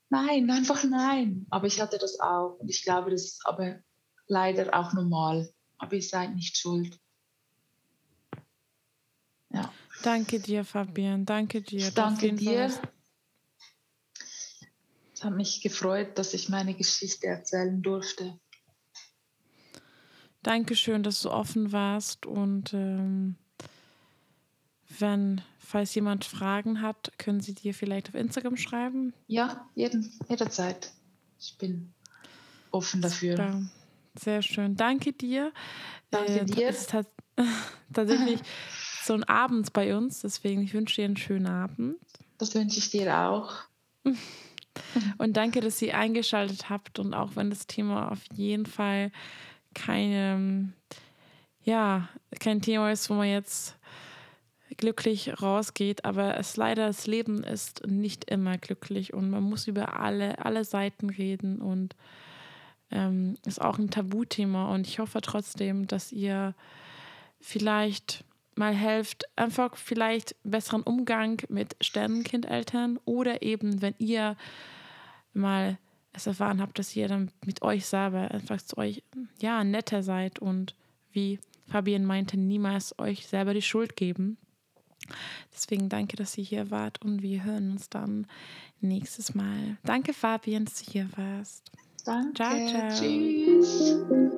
nein, einfach nein. Aber ich hatte das auch und ich glaube, das ist aber leider auch normal. Aber ihr seid nicht schuld. Ja. Danke dir, Fabian. Danke dir. Danke dir. Es hat mich gefreut, dass ich meine Geschichte erzählen durfte. Dankeschön, dass du offen warst und ähm, wenn, falls jemand Fragen hat, können sie dir vielleicht auf Instagram schreiben? Ja, jeden, jederzeit. Ich bin offen dafür. Super. Sehr schön. Danke dir. Danke äh, dir. Es ist tatsächlich so ein Abend bei uns, deswegen ich wünsche dir einen schönen Abend. Das wünsche ich dir auch. Und danke, dass ihr eingeschaltet habt und auch wenn das Thema auf jeden Fall keine, ja, kein Thema ist, wo man jetzt glücklich rausgeht, aber es leider das Leben ist nicht immer glücklich und man muss über alle, alle Seiten reden und ähm, ist auch ein Tabuthema und ich hoffe trotzdem, dass ihr vielleicht mal helft, einfach vielleicht besseren Umgang mit Sternenkindeltern oder eben, wenn ihr mal es erfahren habt, dass ihr dann mit euch selber einfach zu euch ja netter seid und wie Fabian meinte, niemals euch selber die Schuld geben. Deswegen danke, dass ihr hier wart und wir hören uns dann nächstes Mal. Danke, Fabian, dass du hier warst. Danke. Ciao, ciao. Tschüss.